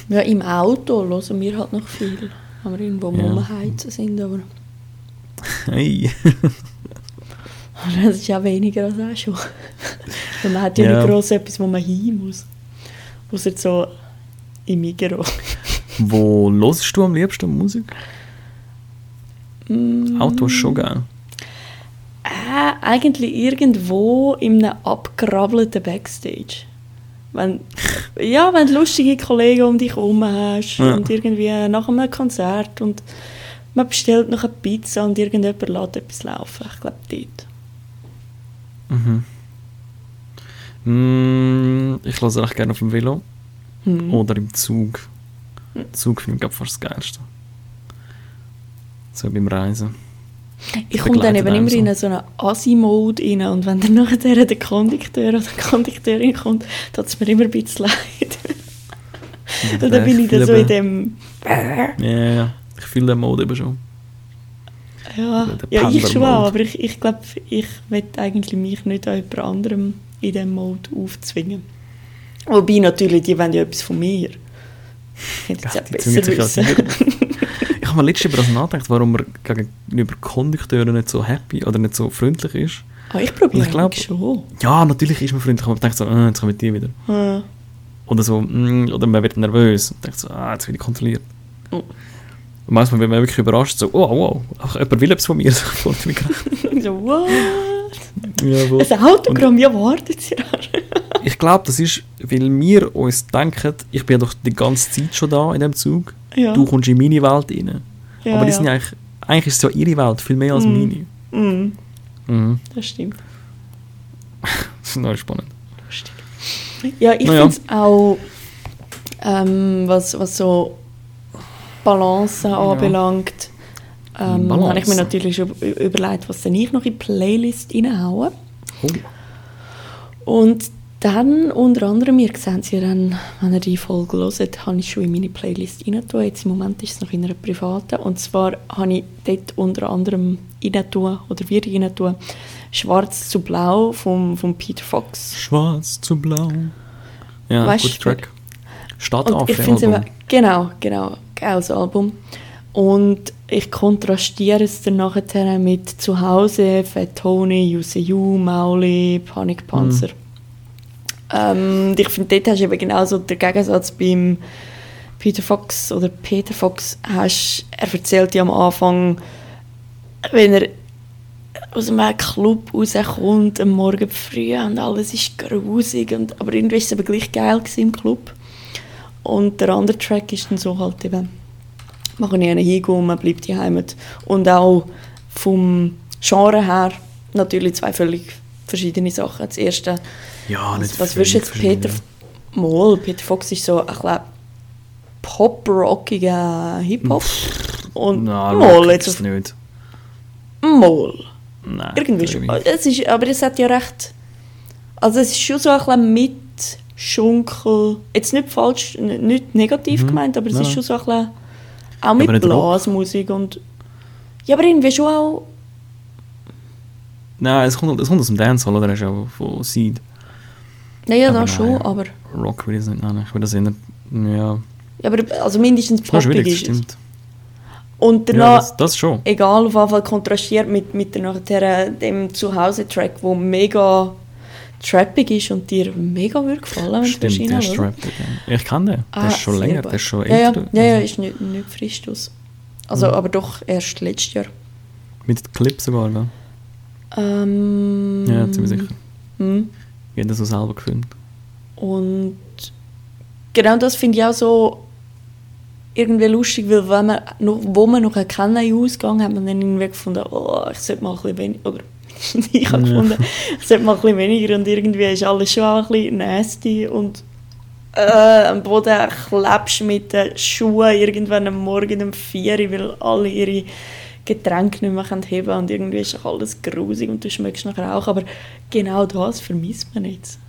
Ja, im Auto hören wir halt noch viel. Wenn wir irgendwo Ja. ja. heizen sind, aber Hey. das ist ja weniger als auch schon. Und man hat ja, Ja. nicht gross etwas, wo man hin muss. Außer so im Migro. Wo hörst du am liebsten Musik? Mm. Auto ist schon geil. Äh, eigentlich irgendwo in einem abgerabbelten Backstage. Wenn, ja, wenn du lustige Kollegen um dich herum hast Ja. und irgendwie nach einem Konzert und man bestellt noch eine Pizza und irgendjemand lässt etwas laufen. Ich glaube, dort. Mhm. Mm, ich lasse recht gerne auf dem Velo Hm. oder im Zug. Zug finde ich glaub, fast das Geilste. So beim Reisen. Ich komme dann eben immer einem in so einen Assi-Mode rein und wenn dann <laughs> nachher der Kondukteur oder die Kondukteurin kommt, tut es mir immer ein bisschen leid. Und <laughs> dann bin ich dann so in dem... Ja. Ich fühle den Mode eben schon. Ja, ja ich schon aber ich, ich glaube, ich will eigentlich mich nicht an jemand anderem in diesem Mode aufzwingen. Wobei natürlich, die wollen ja etwas von mir. Ich könnte es Ja, besser wissen. <laughs> Ich habe mir letztens über das nachgedacht, warum man gegenüber Kondukteure nicht so happy oder nicht so freundlich ist. Ah, ich probiere Ich glaub- schon. Ja, natürlich ist man freundlich, aber man denkt so, äh, jetzt kommen die wieder. Ja. Oder so, mm, oder man wird nervös und denkt so, ah, jetzt werde ich kontrolliert. Oh. Und manchmal wird man wirklich überrascht, so, oh, wow, ach, jemand will etwas von mir. <laughs> <laughs> So, what? ja, wohl. Ein Autogramm, ja, wartet Sie an. Ich glaube, das ist, weil wir uns denken, ich bin ja doch die ganze Zeit schon da in dem Zug. Ja. Du kommst in meine Welt rein. Ja, aber die ja. sind ja eigentlich, eigentlich ist es ja ihre Welt, viel mehr als Mm. meine. Mhm, Mhm. das stimmt. <laughs> Das ist neu spannend. Ja, ich Naja. finde es auch, ähm, was, was so Balance anbelangt, ähm, Balance. habe ich mir natürlich schon überlegt, was denn ich noch in die Playlist reinhaue. Oh. Und dann unter anderem, ihr seht ja dann, wenn ihr die Folge hört, habe ich schon in meine Playlist reingetan. Jetzt im Moment ist es noch in einer privaten. Und zwar habe ich dort unter anderem reingetan, oder wir reingetan, «Schwarz zu Blau» von, von Peter Fox. Schwarz zu blau. Ja, Weißt guter Track. Stadt Und ich finde es eben, genau, genau, geiles Album. Und ich kontrastiere es dann nachher mit Zuhause, Fat Tony, UCU, Mauli, Panikpanzer. Ähm, und ich finde, dort hast du eben genauso den Gegensatz beim Peter Fox oder Peter Fox. Hast, er erzählt ja am Anfang, wenn er aus einem Club rauskommt, am Morgen früh und alles ist grusig. Und, aber irgendwie war es aber gleich geil im Club. Und der andere Track ist dann so halt eben, man kann nicht hingehen man bleibt daheim. Und auch vom Genre her natürlich zwei völlig verschiedene Sachen. Das erste, Ja, nicht was, was würdest du jetzt Peter... Mal, Peter Fox ist so ein bisschen pop-rockiger Hip-Hop. Und ja. mal, jetzt ist auf nicht. mal. Nein, Irgendwie schon. Es ist, aber es hat ja recht. Also es ist schon so ein bisschen mit Schunkel. Jetzt nicht falsch, nicht negativ Mhm. gemeint, aber es Nein, ist nein. schon so ein bisschen. Auch mit. Blasmusik und. Ja, aber irgendwie schon auch. Nein, es kommt, es kommt aus dem Dancehall, oder? Das ist auch von Seed. Naja, Aber da schon, aber. Rock will ich es nicht nennen. Ich will das eher... Ja, Ja, aber also mindestens ist noch schwierig, poppig das ist es. stimmt. Und Ja, danach, das, das schon. egal auf jeden Fall kontrastiert mit, mit der, nachher, dem Zuhause-Track, wo mega trappig ist und dir mega würde gefallen, wenn du Stimmt, der ist. Strapped. Ja. Ich kenne den. Der Ah, ist schon länger, der ist schon ja, ja, älter. ja, ja, Also ist nicht, nicht frisch aus. Also, Mhm. aber doch erst letztes Jahr. Mit Clip sogar, gell? Ähm, Ja, ziemlich sicher. Mhm. Jeder so selber gefilmt. Und genau das finde ich auch so irgendwie lustig, weil wenn man noch, wo man noch kennen im Ausgang, hat man dann irgendwie gefunden, oh, ich sollte mal ein bisschen weniger, oder <laughs> ich habe Ja. gefunden, ich sollte mal ein bisschen weniger und irgendwie ist alles schon auch ein bisschen nasty und äh, am Boden klebst mit den Schuhen irgendwann am Morgen um 4 Uhr, weil alle ihre Getränke nicht mehr können heben und irgendwie ist auch alles grusig und du schmeckst nachher auch, aber genau das vermisst man jetzt.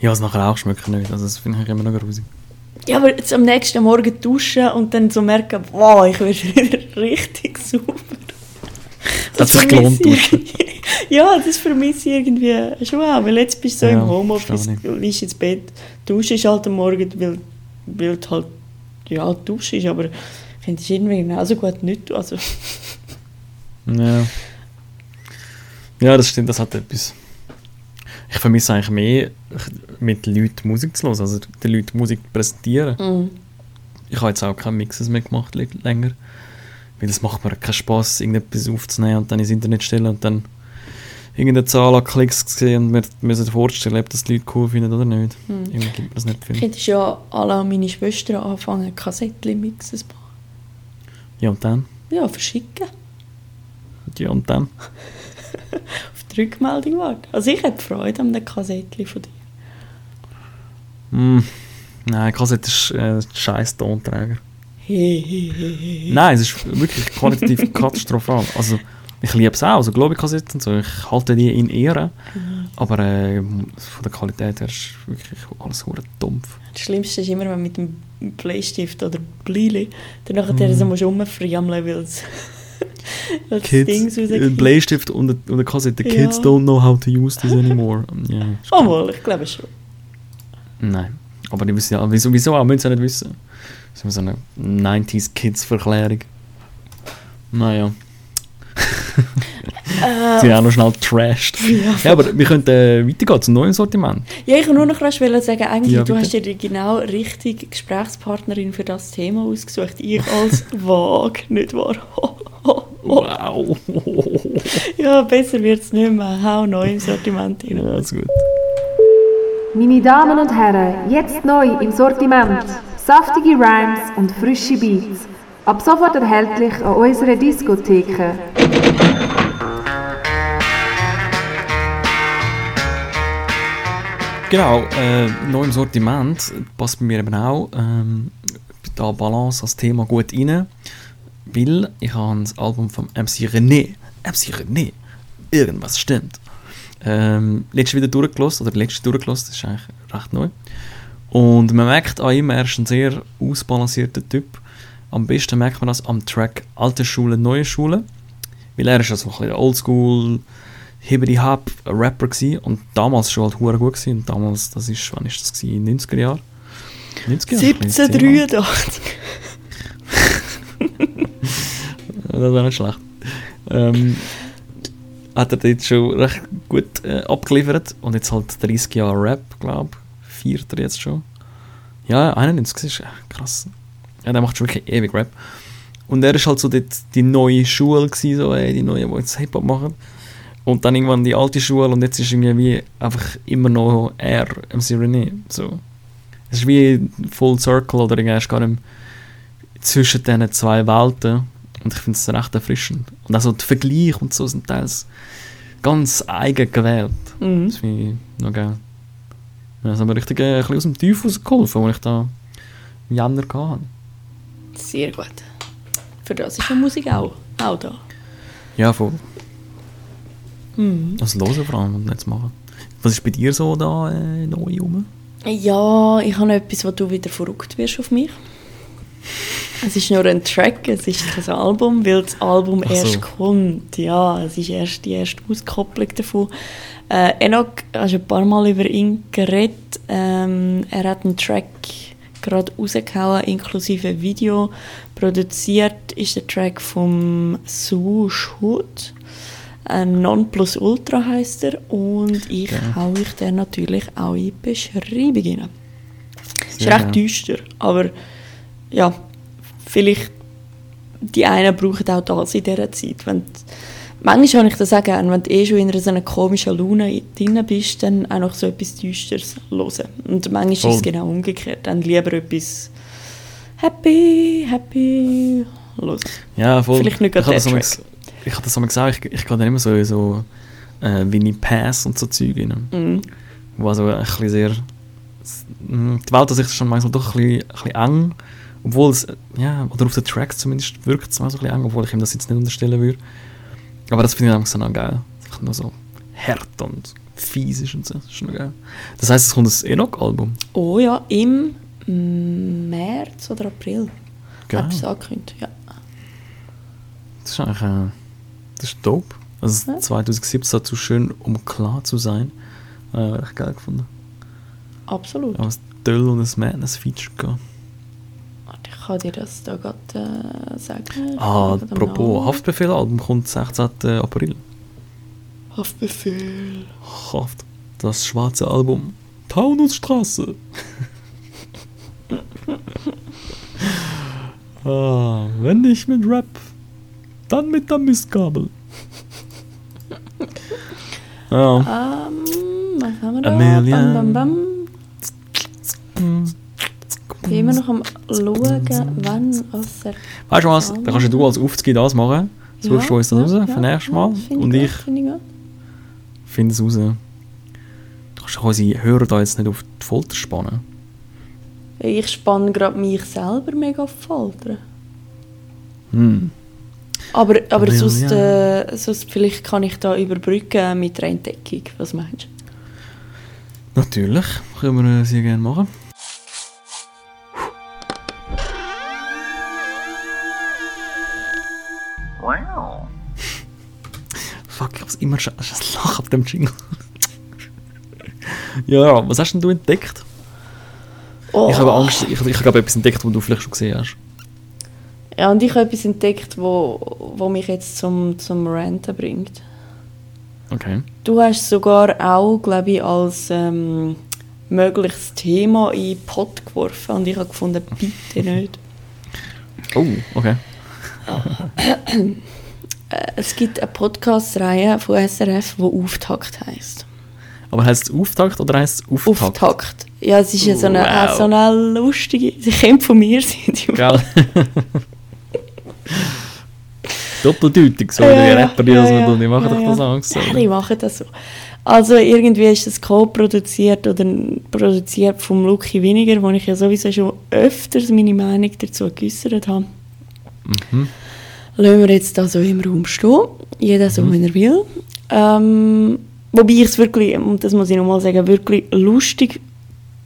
Ja, es nachher auch schmeckt nicht. Also das finde ich immer noch grusig. Ja, aber jetzt am nächsten Morgen duschen und dann so merken, wow, ich werde <laughs> wieder richtig sauber. Hat sich gelohnt, ich- <laughs> ja, das vermisse ich irgendwie schon auch, weil jetzt bist du so Ja, im Homeoffice, liegst ins Bett, duschst halt am Morgen, weil, weil halt, ja, duschst, aber ich finde es irgendwie genauso gut nicht, also, Ja. Ja, das stimmt, das hat etwas. Ich vermisse eigentlich mehr, mit Leuten Musik zu hören, also den Leuten Musik präsentieren. mm, Ich habe jetzt auch keine Mixes mehr gemacht länger. Weil es macht mir keinen Spaß, irgendetwas aufzunehmen und dann ins Internet stellen und dann irgendeine Zahl an Klicks sehen und mir müssen vorstellen, ob das die Leute cool finden oder nicht. Hm. Irgendwie gibt das nicht viel. könntest ja alle meine Schwestern anfangen, Kassettchen mixen zu machen. Ja, und dann? Ja, verschicken. Ja, und dann? <laughs> Auf die Rückmeldung warten. Also ich hätte Freude an dem Kassettchen von dir. Hm, nein, Kassette ist äh, scheiß Tonträger. Nein, es ist wirklich qualitativ <laughs> katastrophal. Also, ich liebe es auch, also Globi-Kassetten so, ich halte die in Ehren. Aber äh, von der Qualität her ist wirklich alles hure dumpf. Das Schlimmste ist immer, wenn du mit dem Bleistift oder Blili dann nachher mm. so musst weil es <laughs> weil Ding Kids, ein Bleistift und eine, und eine Kassette. Ja. Kids don't know how to use this anymore. <laughs> Ja, ist Oh, klar. wohl, ich glaube schon. Nein, aber die wissen ja, wieso, wieso auch, müssen sie nicht wissen. Das ist so eine 90s-Kids-Verklärung. Naja. <laughs> Sie haben auch noch schnell trashed. <laughs> Ja. Ja, aber wir könnten äh, weitergehen zum neuen Sortiment. Ja, ich wollte nur noch rasch sagen, eigentlich, Ja, du hast dir die genau richtige Gesprächspartnerin für das Thema ausgesucht. Ich als <laughs> vag, nicht wahr? Wow. <laughs> ja, besser wird es nicht mehr. Hau neu im Sortiment rein. ja, ist gut. Meine Damen und Herren, jetzt neu im Sortiment. Saftige Rhymes und frische Beats. Ab sofort erhältlich an unserer Diskotheke. Genau, äh, neu im Sortiment passt bei mir eben auch ähm, da Balance als Thema gut rein, weil ich habe das Album vom MC René, MC René, irgendwas stimmt, ähm, letztes wieder durchgelost oder letztes durchgelost, das ist eigentlich recht neu. Und man merkt an ihm, er ist ein sehr ausbalancierter Typ. Am besten merkt man das am Track Alte Schule, Neue Schule, weil er ist ja so ein bisschen oldschool, Hibbity Hop, ein Rapper gsi und damals schon halt hure gut gsi und damals, das ist, wann ist das den 90er Jahren? 90er Jahre? 1783. Ja, das wäre nicht schlecht. Ähm, hat er dort schon recht gut äh, abgeliefert und jetzt halt 30 Jahre Rap, glaube ich. Viert er jetzt schon. Ja, 91 ist äh, krass. Ja, der macht schon wirklich ewig Rap. Und er ist halt so dort die neue Schule gewesen, so, ey, die neue, die jetzt Hip-Hop machen. Und dann irgendwann die alte Schule und jetzt ist irgendwie wie einfach immer noch er, MC René. So. Es ist wie Full Circle oder irgendwie ist gar nicht zwischen diesen zwei Welten. Und ich finde es recht erfrischend. Und also die Vergleiche und so sind teils ganz eigen gewählt. Mhm. Das finde ich noch geil. Ja, das haben wir richtig äh, ein bisschen aus dem Teufel rausgeholfen, als ich da im Jänner hatte. Sehr gut. Für das ist ja Musik auch, auch da. Ja, voll. Mhm. Das hören vor allem und nicht zu machen. Was ist bei dir so da äh, neu rum? Ja, ich habe etwas, wo du wieder verrückt wirst auf mich. Es ist nur ein Track, es ist kein Album, weil das Album so. erst kommt. Ja, es ist erst die erste Auskopplung davon. Äh, Enoch, hast du ein paar Mal über ihn geredet. Ähm, er hat einen Track gerade rausgehauen, inklusive Video. Produziert ist der Track vom Swoosh Hood. Ein Nonplusultra heißt er und ich Ja. hau euch den natürlich auch in die Beschreibung rein. Ist Sehr recht düster, aber ja, vielleicht die einen brauchen auch das in dieser Zeit. Wenn, manchmal habe ich das auch gerne, wenn du eh schon in einer so einer komischen Laune drin bist, dann auch noch so etwas Düsteres hören. Und manchmal ist Voll. es genau umgekehrt. Dann lieber etwas happy, happy hören. Ja, voll. Vielleicht nicht ich gerade der Ich habe das einmal gesagt, ich, ich gehe dann immer so in so äh, Winnie Pass und so Zeug rein. Mhm. Wo also ein bisschen sehr... mh, Die Weltansicht ist schon manchmal doch ein bisschen, ein bisschen eng. Obwohl es, ja, oder auf den Tracks zumindest wirkt es manchmal so ein bisschen eng, obwohl ich ihm das jetzt nicht unterstellen würde. Aber das finde ich einfach so noch geil. Einfach nur so hart und fies ist und so. Das ist schon geil. Das heisst, es kommt ein Enoch-Album. Oh ja, im März oder April. Geil. Habe ich es angekündigt, ja. Das ist eigentlich äh, das ist dope. Also Ja. 2017 hat so schön, um klar zu sein. Äh, recht geil gefunden. Absolut. Aber es Döll und ein Madness-Feature gehabt. Warte, Ich kann dir das da gerade äh, sagen. Ich Ah, apropos Haftbefehl-Album kommt 16. April. Haftbefehl. Haft. Das schwarze Album. Taunusstraße. <laughs> ah, wenn nicht mit Rap, dann mit der Mistgabel. <laughs> ja. Ähm, was haben wir da? Amelia. Bam, bam, bam. immer noch am schauen, wann was er... Weißt du was? Dann kannst du als Aufzgi das machen. Suchst du uns das raus für nächstes Mal. find Und ich ich finde es raus. Du kannst doch unsere Hörer da jetzt nicht auf die Folter spannen. Ich spanne gerade mich selber mega auf die Folter. Hm. Aber, aber sonst. Äh, sonst vielleicht kann ich da überbrücken mit einer Entdeckung. Was meinst du? Natürlich. Können wir äh, sehr gerne machen. Wow. <laughs> Fuck, ich hab's immer schon. Das ist ein Lach ab dem Jingle. <laughs> ja, was hast denn du entdeckt? Oh. Ich habe Angst, ich, ich habe etwas entdeckt, was du vielleicht schon gesehen hast. Ja, und ich habe etwas entdeckt, wo, wo mich jetzt zum, zum Ranten bringt. Okay. Du hast sogar auch, glaube ich, als ähm, mögliches Thema in den Pott geworfen und ich habe gefunden, bitte nicht. Oh, okay. Äh, Es gibt eine Podcast-Reihe von SRF, die Auftakt heisst. Aber heißt es Auftakt oder heißt es Auftakt? Auftakt. Ja, es ist ja so eine, Wow. so eine lustige. Sie könnte von mir sein. die Gell? Doppeldeutig, so wie die ja, Rapper, die ja, das ja, die machen ja, doch das Angst. Ja, die machen das so. Also irgendwie ist das co-produziert oder produziert vom Lucky Winiger, wo ich ja sowieso schon öfters meine Meinung dazu geäußert habe. Mhm. Lassen wir jetzt da so im Raum stehen. Jeder Mhm. so, wie er will. Ähm, wobei ich es wirklich, und das muss ich nochmal sagen, wirklich lustig,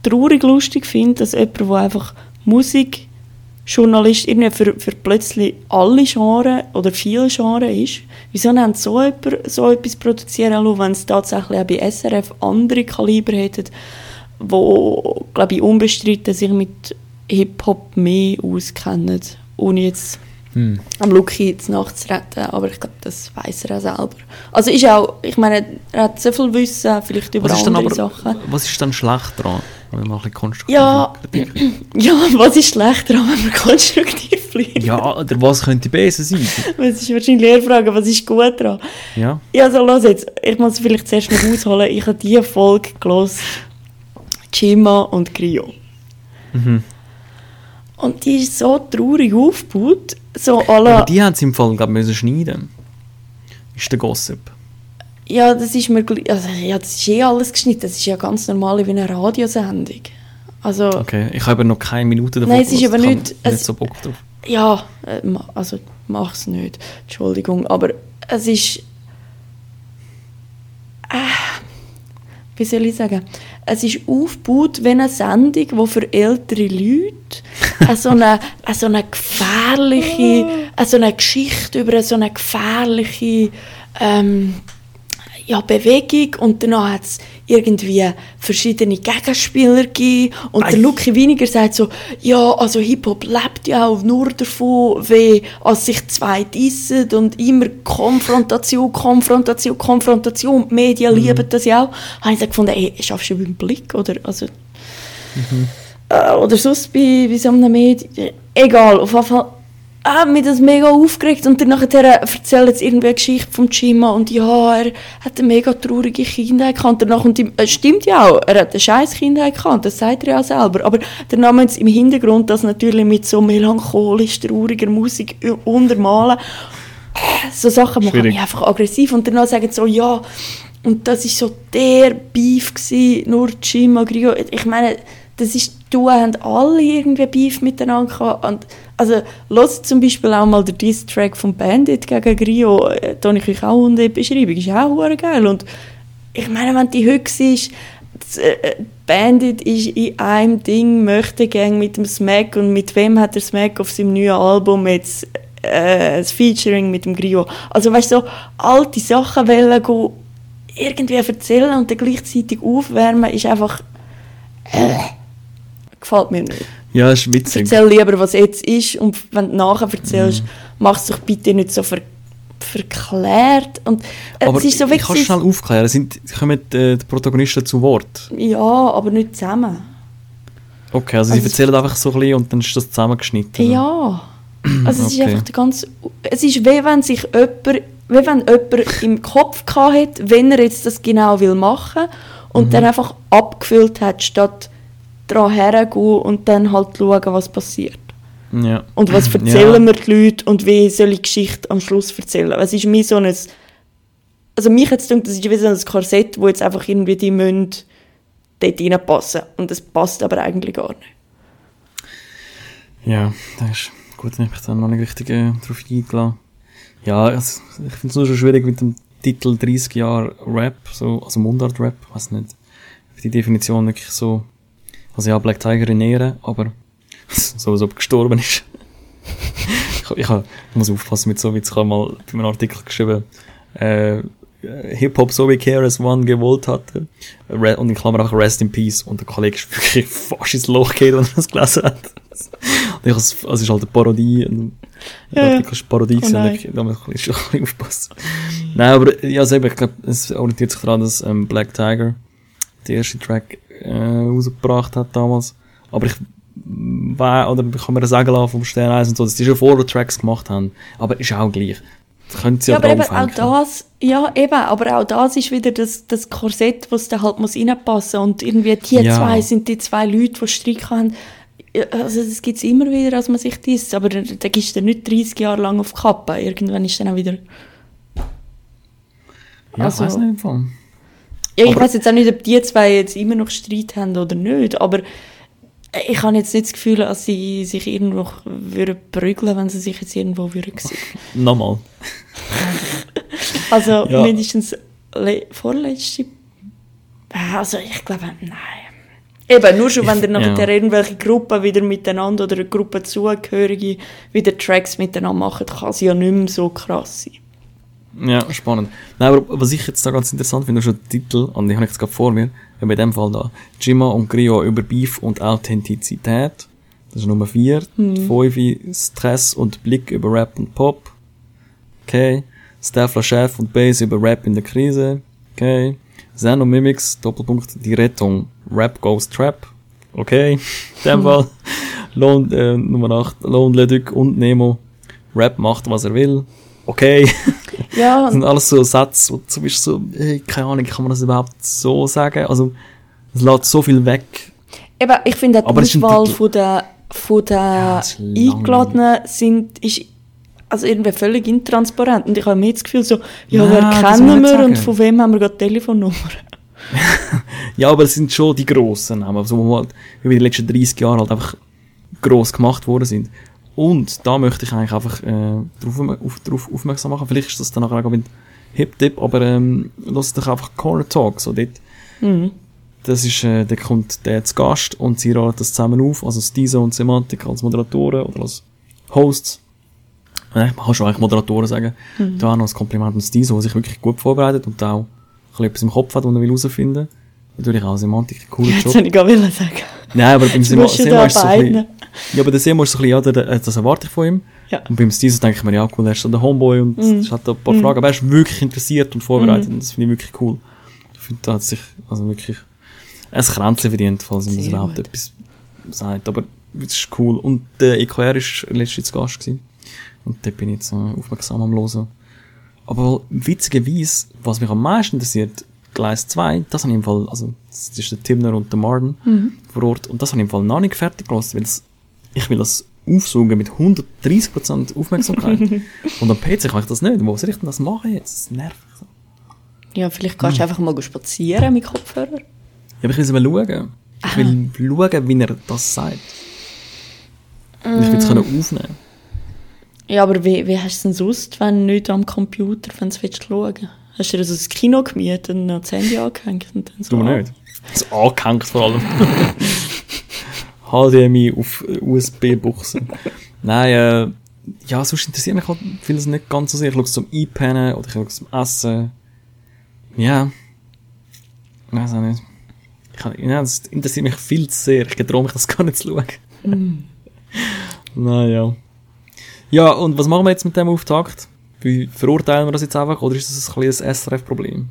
traurig lustig finde, dass jemand, der einfach Musikjournalist irgendwie für, für plötzlich alle Genres oder viele Genres ist, wieso haben sie so, jemand, so etwas produzieren lassen, wenn es tatsächlich auch bei SRF andere Kaliber hätten, wo, glaube ich, unbestritten sich mit Hip-Hop mehr auskennen, ohne jetzt Hm. am Lucky jetzt nachzuretten, aber ich glaube, das weiß er auch selber. Also ist auch, ich meine, er hat so viel Wissen, vielleicht über andere aber, Sachen. was ist dann schlecht daran? Wenn wir mal ein bisschen konstruktiv Ja. Ja, was ist schlechter, wenn man konstruktiv bleibt? ja, oder was könnte besser sein? Das ist wahrscheinlich eher Frage, was ist gut daran? Ja. Ja, also los jetzt, ich muss vielleicht zuerst noch ausholen, ich habe diese Folge gelesen, Chima und Grio. Mhm. Und die ist so traurig aufgebaut, so la- Aber die haben sie im Fall, glaube ich, müssen schneiden. Ist der Gossip. Ja, das ist mir also, ja, das ist eh alles geschnitten. Das ist ja ganz normal wie eine Radiosendung. Also, Okay, ich habe noch keine Minute davon Nein, es ist aber nicht- nicht es- so Bock drauf. ja, äh, also mach's nicht. Entschuldigung, aber es ist. Äh, wie soll ich sagen? Es ist aufgebaut wie eine Sendung, die für ältere Leute <laughs> eine so eine, eine so eine gefährliche, eine so eine Geschichte über eine so eine gefährliche ähm, ja, Bewegung und danach hat es irgendwie verschiedene Gegenspieler gegeben. Und der Lucky Winiger sagt so, ja, also Hip-Hop lebt ja auch nur davon, wie als sich zwei dissen und immer Konfrontation, Konfrontation, Konfrontation. Die Medien lieben das ja auch. Habe ich dann gefunden, ey, schaffst du beim Blick oder, also, äh, oder sonst bei, bei so einem Medien, egal, auf jeden Fall ah, mich das mega aufgeregt und dann nachher erzählt jetzt irgendwie eine Geschichte vom Chima und ja, er hat eine mega traurige Kindheit gehabt. Danach, und die, äh, stimmt ja auch, er hat eine scheiß Kindheit gehabt, das sagt er ja selber. Aber dann haben wir jetzt im Hintergrund das natürlich mit so melancholisch trauriger Musik untermalen. Äh, So Sachen machen mich einfach aggressiv und danach sagen sie so, ja, und das ist so der Beef gewesen, nur Chima, Grio. Ich meine, das ist, du haben alle irgendwie Beef miteinander gehabt. Und, also, los zum Beispiel auch mal den Diss-Track von Bandit gegen Grio, äh, da ich euch auch unten in der Beschreibung, ist auch geil. Und ich meine, wenn die heute siehst, das, äh, Bandit ist in einem Ding, möchte gern mit dem Smack und mit wem hat der Smack auf seinem neuen Album jetzt äh, das Featuring mit dem Grio. Also weißt du, so alte Sachen wollen go irgendwie erzählen und dann gleichzeitig aufwärmen, ist einfach äh, gefällt mir nicht. Ja, ist witzig. Erzähl lieber, was jetzt ist und wenn du nachher Mhm. erzählst, mach es doch bitte nicht so ver verklärt. Und äh, Aber es ist so ich kann schnell aufklären. Sind, kommen äh, die Protagonisten zu Wort? ja, aber nicht zusammen. Okay, also, sie Also- erzählen einfach so ein bisschen und dann ist das zusammengeschnitten. Ja. Also es ist einfach der ganz... Es ist wie wenn sich jemand, wie wenn jemand im <laughs> Kopf gehabt hat, wenn er jetzt das genau will machen und Mhm. dann einfach abgefüllt hat, statt daran hergehen und dann halt schauen, was passiert. Ja. Und was erzählen wir die Leute und wie soll ich die Geschichte am Schluss erzählen? Es ist mir so ein... Also mich jetzt denkt, das ist wie so ein Korsett, wo jetzt einfach irgendwie die müssen dort reinpassen. Und das passt aber eigentlich gar nicht. Ja, das ist gut, ich mich dann noch nicht richtig äh, darauf eingeladen. Ja, also, ich finde es nur schon schwierig mit dem Titel 30 Jahre Rap, so, also Mundart-Rap, weiß nicht, ob die Definition wirklich so, also ja, Black Tiger in Ehre, aber <laughs> so, als ob er gestorben ist. <laughs> ich, ich, ich muss aufpassen mit so, wie ich habe mal bei einem Artikel geschrieben, äh, Hip-Hop so wie KRS One gewollt hatte. Und in Klammer auch Rest in Peace. Und der Kollege ist wirklich <laughs> fast ins Loch gegangen, wenn er das gelesen hat. Und ich, also es ist halt eine Parodie. Ein Ja. Artikel ist Parodie Oh gewesen, ich, da muss ich ein bisschen- ein bisschen aufpassen. Nein, aber ja, selber, ich glaube, es orientiert sich daran, dass ähm, Black Tiger den ersten Track äh, rausgebracht hat damals. Aber ich war, oder ich kann mir das sagen lassen vom Stern 1 und so, dass die schon vorher Tracks gemacht haben. Aber ist auch gleich. Das können sie Ja, ja, aber eben auch das, ja eben, aber auch das ist wieder das, das Korsett, was da halt muss reinpassen und irgendwie die Ja. zwei sind die zwei Leute, die Streit haben. Also das gibt es immer wieder, dass man sich dies, aber da, da gibst du nicht 30 Jahre lang auf die Kappe. Irgendwann ist dann auch wieder... Ja, also- ich weiß nicht im Fall. Ja, ich weiß jetzt auch nicht, ob die zwei jetzt immer noch Streit haben oder nicht, aber ich habe jetzt nicht das Gefühl, dass sie sich irgendwo würden prügeln, wenn sie sich jetzt irgendwo würden sehen. <laughs> Nochmal. <laughs> Also Ja. mindestens le vorletzte. Äh, Also ich glaube, nein. Eben, nur schon, wenn ihr nachher ja. irgendwelche Gruppen wieder miteinander oder eine Gruppe Zugehörige wieder Tracks miteinander machen, kann es ja nicht mehr so krass sein. Ja, spannend. Nein, aber was ich jetzt da ganz interessant finde, ist schon der Titel, und den habe ich jetzt gerade vor mir, wenn bei dem Fall da, Jimma und Grio über Beef und Authentizität. Das ist Nummer 4. Mhm. 5 Stress und Blick über Rap und Pop. Okay. Steffler Chef und Bass über Rap in der Krise. Okay. Zen und Mimics, Doppelpunkt, die Rettung. Rap goes Trap. Okay. <laughs> In dem <laughs> Fall. Lohn, äh, Nummer 8, Lone Leduc und Nemo. Rap macht, was er will. Okay. <laughs> Ja, Das sind alles so Sätze, wo du bist so, hey, keine Ahnung, kann man das überhaupt so sagen? Also, es lässt so viel weg. Eben, ich finde die Auswahl von der, von der Ja. Eingeladenen sind, ist also irgendwie völlig intransparent. Und ich habe mir das Gefühl so, ja, Nein, wer kennen wir und von wem haben wir gerade die Telefonnummer? <laughs> Ja, aber es sind schon die grossen Namen, also, wo halt über die letzten 30 Jahre halt einfach gross gemacht worden sind. Und da möchte ich eigentlich einfach äh, drauf, auf, drauf aufmerksam machen. Vielleicht ist das dann nachher auch mit Hip-Tip, aber ähm, lass doch einfach Corner Talk, so dort. Mhm. Das ist, äh, da kommt der zu Gast und sie rollen das zusammen auf, also Stisa und Semantik als Moderatoren oder als Hosts. Ja, man kann schon eigentlich Moderatoren sagen. Da auch noch ein Kompliment an Stisa, der sich wirklich gut vorbereitet und auch ein bisschen etwas im Kopf hat, was er will herausfinden Natürlich auch Semantik, ein cooler Job. soll ich gar wollen sagen. Nein, aber beim <laughs> da ist so ein bisschen, ja, aber der Sema ist so ein bisschen, ja, das erwarte ich von ihm. Ja. Und beim Stisa denke ich mir, ja, cool, er ist so der Homeboy und Mhm. hat da ein paar Fragen, aber er ist wirklich interessiert und vorbereitet und das finde ich wirklich cool. Ich finde, da hat sich, also wirklich, ein Kränzchen verdient, falls ihm das überhaupt gut. etwas sagt, aber das ist cool. Und der EKR ist letztens zu Gast gewesen. Und da bin ich jetzt äh, aufmerksam am Hören. Aber witzigerweise, was mich am meisten interessiert, Gleis 2, das habe ich im Fall, also, das ist der Timner und der Marden vor Ort, und das habe ich im Fall noch nicht fertig gelassen, weil das, ich will das aufsaugen mit 130% Aufmerksamkeit. <laughs> und am PC kann ich das nicht. Wo soll ich denn das machen jetzt? Das nervt. so. Ja, vielleicht kannst du einfach mal spazieren mit Kopfhörer. Ja, aber ich will es mal schauen. Ich will schauen, wie er das sagt. Und ich will es können aufnehmen. Ja, aber wie, wie hast du es denn sonst, wenn du nicht am Computer, wenn du willst schauen Hast du dir so ein Kino gemietet und noch das Handy angehängt? Und dann so Du nicht. So angehängt vor allem. <laughs> HDMI auf USB-Buchsen. Nein, äh, ja, sonst interessiert mich halt vieles nicht ganz so sehr. Ich schaue es zum Einpennen oder ich schaue es zum Essen. Ja. Ich weiß auch nicht. Ich kann, ja, das interessiert mich viel zu sehr. Ich getraue mich das gar nicht zu schauen. <laughs> naja. Ja, und was machen wir jetzt mit dem Auftakt? Wie verurteilen wir das jetzt einfach oder ist das ein ein SRF-Problem?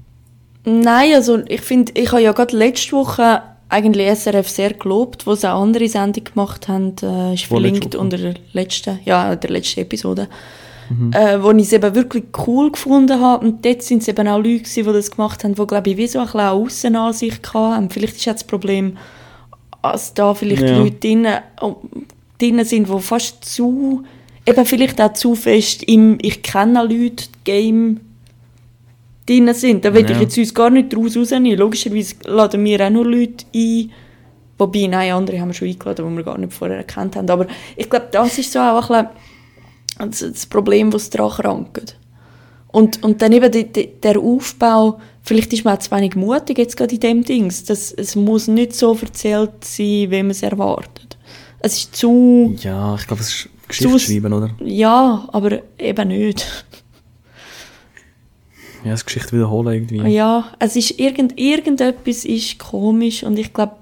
Nein, also ich finde, ich habe ja gerade letzte Woche eigentlich SRF sehr gelobt, wo sie eine andere Sendung gemacht haben, äh, ist verlinkt unter der letzten, ja, der letzten Episode, äh, wo ich es eben wirklich cool gefunden habe und dort sind es eben auch Leute gewesen, die das gemacht haben, die glaube ich wie so ein bisschen Aussenansicht hatten. Vielleicht ist jetzt das Problem als da vielleicht Ja. Leute drin, drin sind, die fast zu, eben vielleicht auch zu fest im «Ich kenne Leute» Game drin sind. Da will Ja. ich jetzt uns gar nicht daraus rausnehmen. Logischerweise laden wir auch nur Leute ein, wobei, nein, andere haben wir schon eingeladen, die wir gar nicht vorher erkannt haben. Aber ich glaube, das ist so auch ein bisschen das, das Problem, das daran krankt. Und, und dann eben die, die, der Aufbau, vielleicht ist man auch zu wenig mutig jetzt gerade in dem Dings. Das, es muss nicht so erzählt sein, wie man es erwartet. Es ist zu, Ja, ich glaube, es ist Geschichte schreiben, oder? ja, aber eben nicht. Ja, das Geschichte wiederholen irgendwie. Ja, es ist irgend, irgendetwas ist komisch und ich glaube,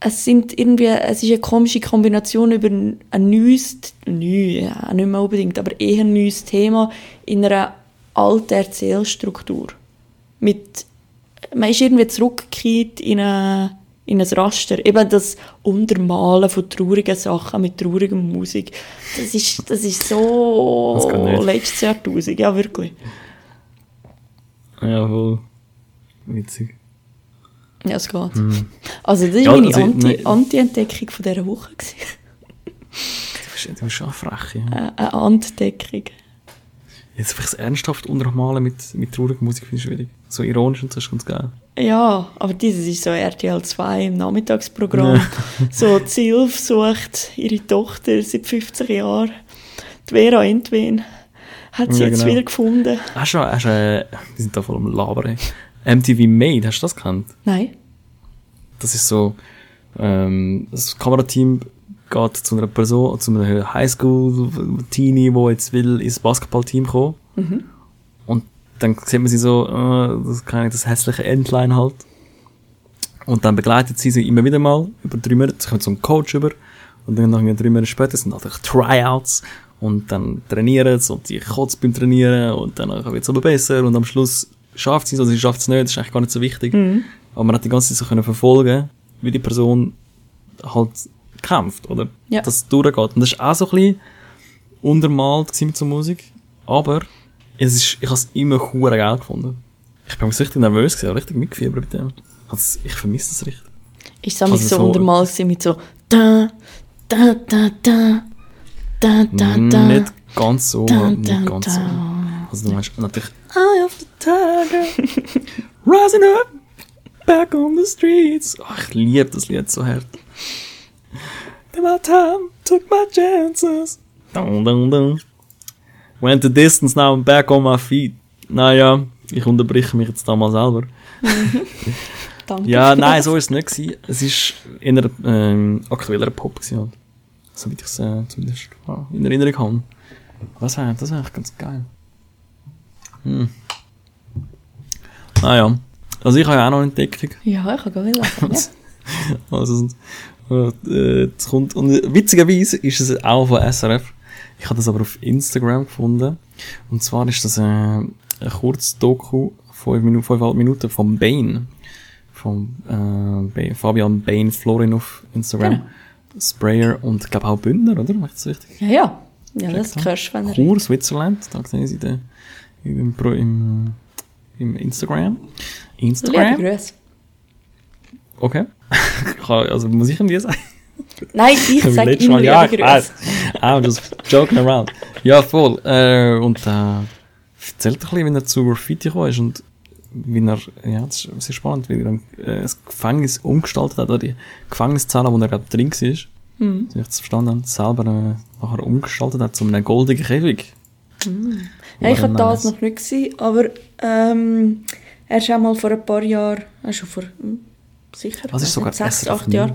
es sind irgendwie, es ist eine komische Kombination über ein ein neues, neu, ja, nicht mehr unbedingt, aber eher ein neues Thema in einer alten Erzählstruktur. Mit, man ist irgendwie zurückgekehrt in, eine, in ein Raster. Eben das Untermalen von traurigen Sachen mit trauriger Musik. Das ist, das ist so Das letztes Jahrtausend, ja wirklich. Ja, voll. Witzig. Ja, es geht. Also das war Ja, meine also, Anti-. Anti-Entdeckung von dieser Woche. Du bist, du bist schon frech, ja. Äh, Eine Entdeckung. Jetzt vielleicht ernsthaft untermalen mit, mit trauriger Musik finde ich schwierig. So ironisch und so ist ganz geil. Ja, aber dieses ist so RTL 2 im Nachmittagsprogramm. <laughs> so, die Silv sucht ihre Tochter seit 15 Jahren. Die Vera Entwen hat sie Ja, jetzt genau. wieder gefunden. Hast du, hast du, äh, wir sind da voll am Labern. ey. MTV Made, hast du das gekannt? Nein. Das ist so, ähm, das Kamerateam geht zu einer Person, zu einer Highschool-Teenie, die jetzt will ins Basketballteam kommen. Und dann sieht man sie so, äh, das, keine Ahnung, das hässliche Endline halt. Und dann begleitet sie sie immer wieder mal über drei Monate, sie kommt einen Coach über. Und dann nach drei Monaten später sind natürlich Tryouts. Und dann trainieren sie und die kotzt beim Trainieren und dann wird es aber besser und am Schluss schafft sie es oder sie schafft es nicht, das ist eigentlich gar nicht so wichtig. Aber man hat die ganze Zeit so können verfolgen, wie die Person halt kämpft, oder? Ja. Dass es durchgeht. Und das ist auch so ein bisschen untermalt mit so Musik. Aber es ist, ich habe es immer hure geil gefunden. Ich bin richtig nervös gewesen, richtig mitgefiebert mit dem. Also, Ich vermisse das richtig. Ist es also Also so, so- untermal gewesen mit so da, da, da, da, da, da, da. Nicht ganz so, Da, nicht da, ganz da. so. Also du meinst natürlich Eye of the Tiger, <laughs> rising up, back on the streets. Oh, ich liebe das Lied so hart. In my time, took my chances. Dun, dun, dun. Went the distance, now I'm back on my feet. Naja, ich unterbreche mich jetzt da mal selber. <laughs> Danke. Ja, nein, so ist es nicht gewesen. Es ist in einer ähm, aktueller Pop gewesen. Halt. Soweit ich es äh, zumindest ja, in Erinnerung habe. Das wäre das wär eigentlich ganz geil. Hm. Naja. Also ich habe ja auch noch eine Entdeckung. Ja, ich kann gar nicht lachen. Also, äh, es kommt, und witzigerweise ist es auch von SRF. Ich habe das aber auf Instagram gefunden. Und zwar ist das äh, ein kurzes Doku, 5 Minuten, 5,5 Minuten von Bane. Von äh, Fabian Bane Florin auf Instagram. Genau. Sprayer und ich glaube auch Bündner, oder? Macht das richtig? ja, ja. Ja, das hörst du, wenn. Chur, Switzerland. Da sehen Sie den im, Pro- im, im Instagram. Liebe Instagram. Grüße. Okay. <laughs> Also muss ich ihm die sagen? Nein, ich <laughs> sage immer ja, ich weiß. Grüße. I'm just joking around. Ja, voll. Äh, und äh, erzählt ein bisschen, wie er zu Graffiti gekommen ist und wie er, ja, das ist sehr spannend, wie er dann, äh, das Gefängnis umgestaltet hat, oder die Gefängniszelle, wo er gerade drin war, Mhm. so ich das verstanden habe, selber äh, nachher umgestaltet hat zu einem goldenen Käfig. Ja, ich habe das noch nicht gesehen, aber ähm, er ist auch mal vor ein paar Jahren, schon vor, hm, sicher, Was ist weiß sogar sechs, acht Jahre,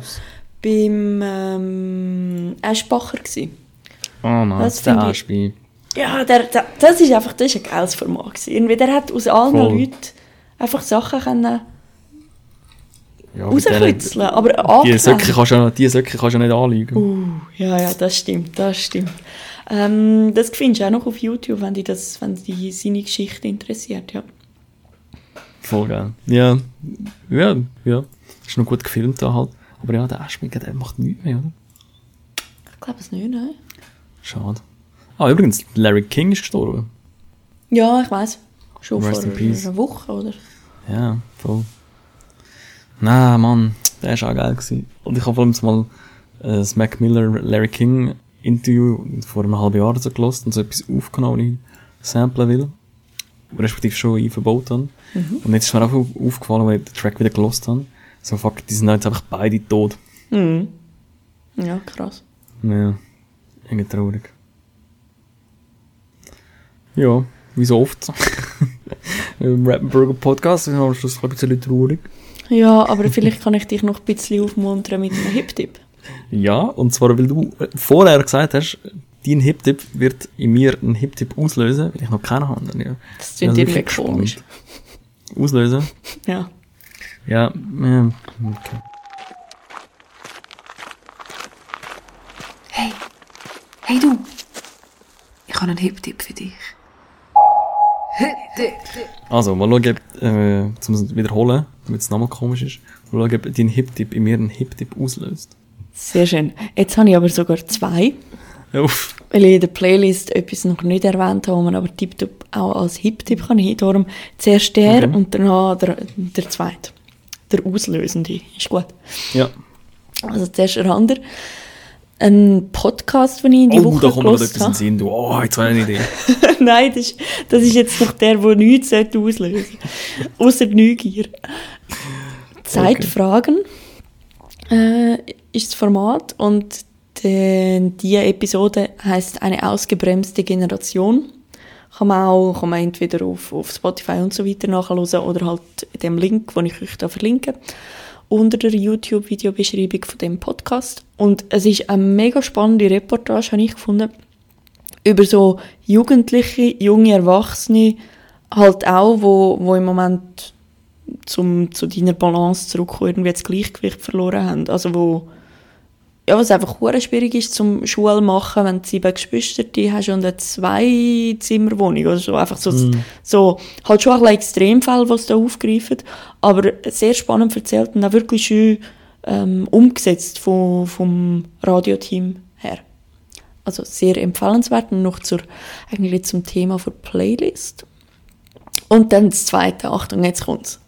beim ähm, Eschbacher gewesen. Oh nein, Das der Arschbein. Ja, der, der, das ist einfach, das ist ein geiles Format gewesen. Irgendwie, der hat aus allen Voll. Leuten einfach Sachen können Ja, rauskitzeln, aber Die angewendet. Söcke kannst du die Söcke kannst du nicht anlügen. Uh, ja, ja, das stimmt, das stimmt. Ähm, das findest du auch noch auf YouTube, wenn dich, das, wenn dich seine Geschichte interessiert, ja. Voll geil. Ja, ja, ja. Ist noch gut gefilmt da halt. Aber ja, der Aschmig, der macht nichts mehr, oder? Ich glaube es nicht, nein. Schade. Ah, übrigens, Larry King ist gestorben. Ja, ich weiß. Schon Rest vor einer Woche, oder? Ja, voll. Nein, Mann, der war auch geil. Gewesen. Und ich habe vor allem mal äh, das Mac Miller Larry King Interview vor einem halben Jahr so gelost und so etwas aufgenommen, was ich samplen will. Respektive schon einverbaut habe. Und jetzt ist mir auch aufgefallen, weil ich den Track wieder gelost habe. So, fuck, die sind jetzt einfach beide tot. Mhm. Ja, krass. Ja, irgendwie traurig. Ja, wie so oft. <laughs> Im Rappenburger Podcast sind wir am Schluss ein bisschen traurig. Ja, aber vielleicht kann ich dich noch ein bisschen aufmuntern mit einem Hip-Tipp. Ja, und zwar, weil du vorher gesagt hast, dein Hip-Tipp wird in mir einen Hip-Tipp auslösen, weil ich noch keinen habe. Ja. Das klingt Ja, irgendwie komisch. Auslösen? Ja. Ja, okay. Hey, hey du. Ich habe einen Hip-Tipp für dich. Also, mal schauen, ob, äh, zum es wiederholen, damit es nochmal komisch ist. Mal schauen, ob dein Hip-Tipp in mir einen Hip-Tipp auslöst. Sehr schön. Jetzt habe ich aber sogar zwei, Uff. weil ich in der Playlist etwas noch nicht erwähnt habe, wo man aber tiptop auch als Hip-Tipp kann hin. Darum zuerst der Okay. und danach der, der zweite. Der auslösende. Ist gut. Ja. Also zuerst der andere. Ein Podcast, den ich in die Oh, Woche da kommt gehört etwas in den. Sinn. Du, oh, jetzt habe ich eine Idee. <laughs> Nein, das ist, das ist jetzt noch der, der nichts sollte auslösen Außer Neugier. Zeitfragen äh, ist das Format und die, die Episode heißt eine ausgebremste Generation. Kann man auch kann man entweder auf, auf Spotify und so weiter nachhören oder halt dem Link, den ich euch da verlinke, unter der YouTube-Videobeschreibung von dem Podcast. Und es ist eine mega spannende Reportage, habe ich gefunden über so Jugendliche, junge Erwachsene, halt auch, wo, wo im Moment zum, zu deiner Balance zurückkommen, irgendwie das Gleichgewicht verloren haben. Also wo, ja, was einfach hure schwierig ist zum Schule machen, wenn du sieben Geschwister hast und eine Zwei-Zimmer-Wohnung oder so. Einfach so, so, halt schon ein bisschen Extremfälle, was da aufgreifen, aber sehr spannend erzählt und auch wirklich schön ähm, umgesetzt vom, vom Radioteam her. Also sehr empfehlenswert. Und noch zur, eigentlich zum Thema der Playlist. Und dann das zweite. Achtung, jetzt kommt's.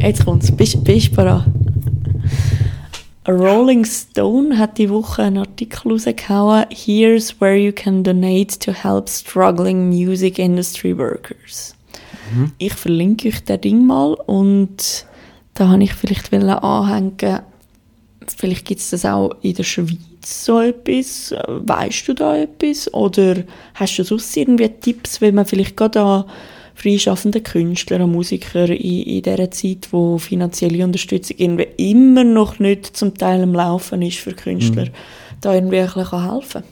Jetzt kommt's. Bist, bist du bereit? Rolling Stone hat die Woche einen Artikel rausgehauen. Here's where you can donate to help struggling music industry workers. Ich verlinke euch das Ding mal und da habe ich vielleicht anhängen, vielleicht gibt es das auch in der Schweiz so etwas. Weißt du da etwas? Oder hast du sonst irgendwie Tipps, wenn man vielleicht gerade an freischaffende Künstler und Musiker in, in dieser Zeit, wo finanzielle Unterstützung irgendwie immer noch nicht zum Teil am Laufen ist für Künstler, da irgendwie ein bisschen kann helfen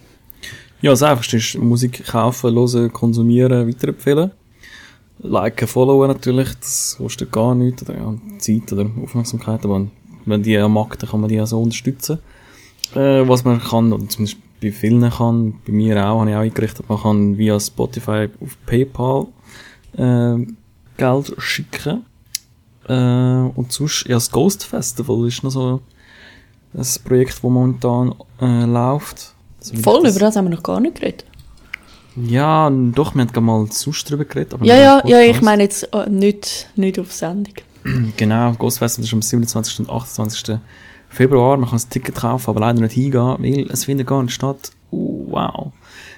Ja, das Einfachste ist Musik kaufen, hören, konsumieren, weiterempfehlen. Liken, followen natürlich, das kostet gar nichts, oder ja, Zeit oder Aufmerksamkeit, aber wenn die am dann kann man die auch so unterstützen. Äh, was man kann, oder zumindest bei vielen kann, bei mir auch, habe ich auch eingerichtet, man kann via Spotify auf PayPal äh, Geld schicken. Äh, und sonst, ja, das Ghost Festival ist noch so ein Projekt, das momentan äh, läuft. So wie Voll, über das haben wir noch gar nicht geredet. ja, doch, wir haben gerade mal sonst drüber geredet. Ja, ja, ja, ich meine jetzt äh, nicht, nicht auf Sendung. <clears throat> Genau, Ghost Festival ist am 27. und 28. Februar. Man kann das Ticket kaufen, aber leider nicht hingehen, weil es findet gar nicht statt. Uh, wow.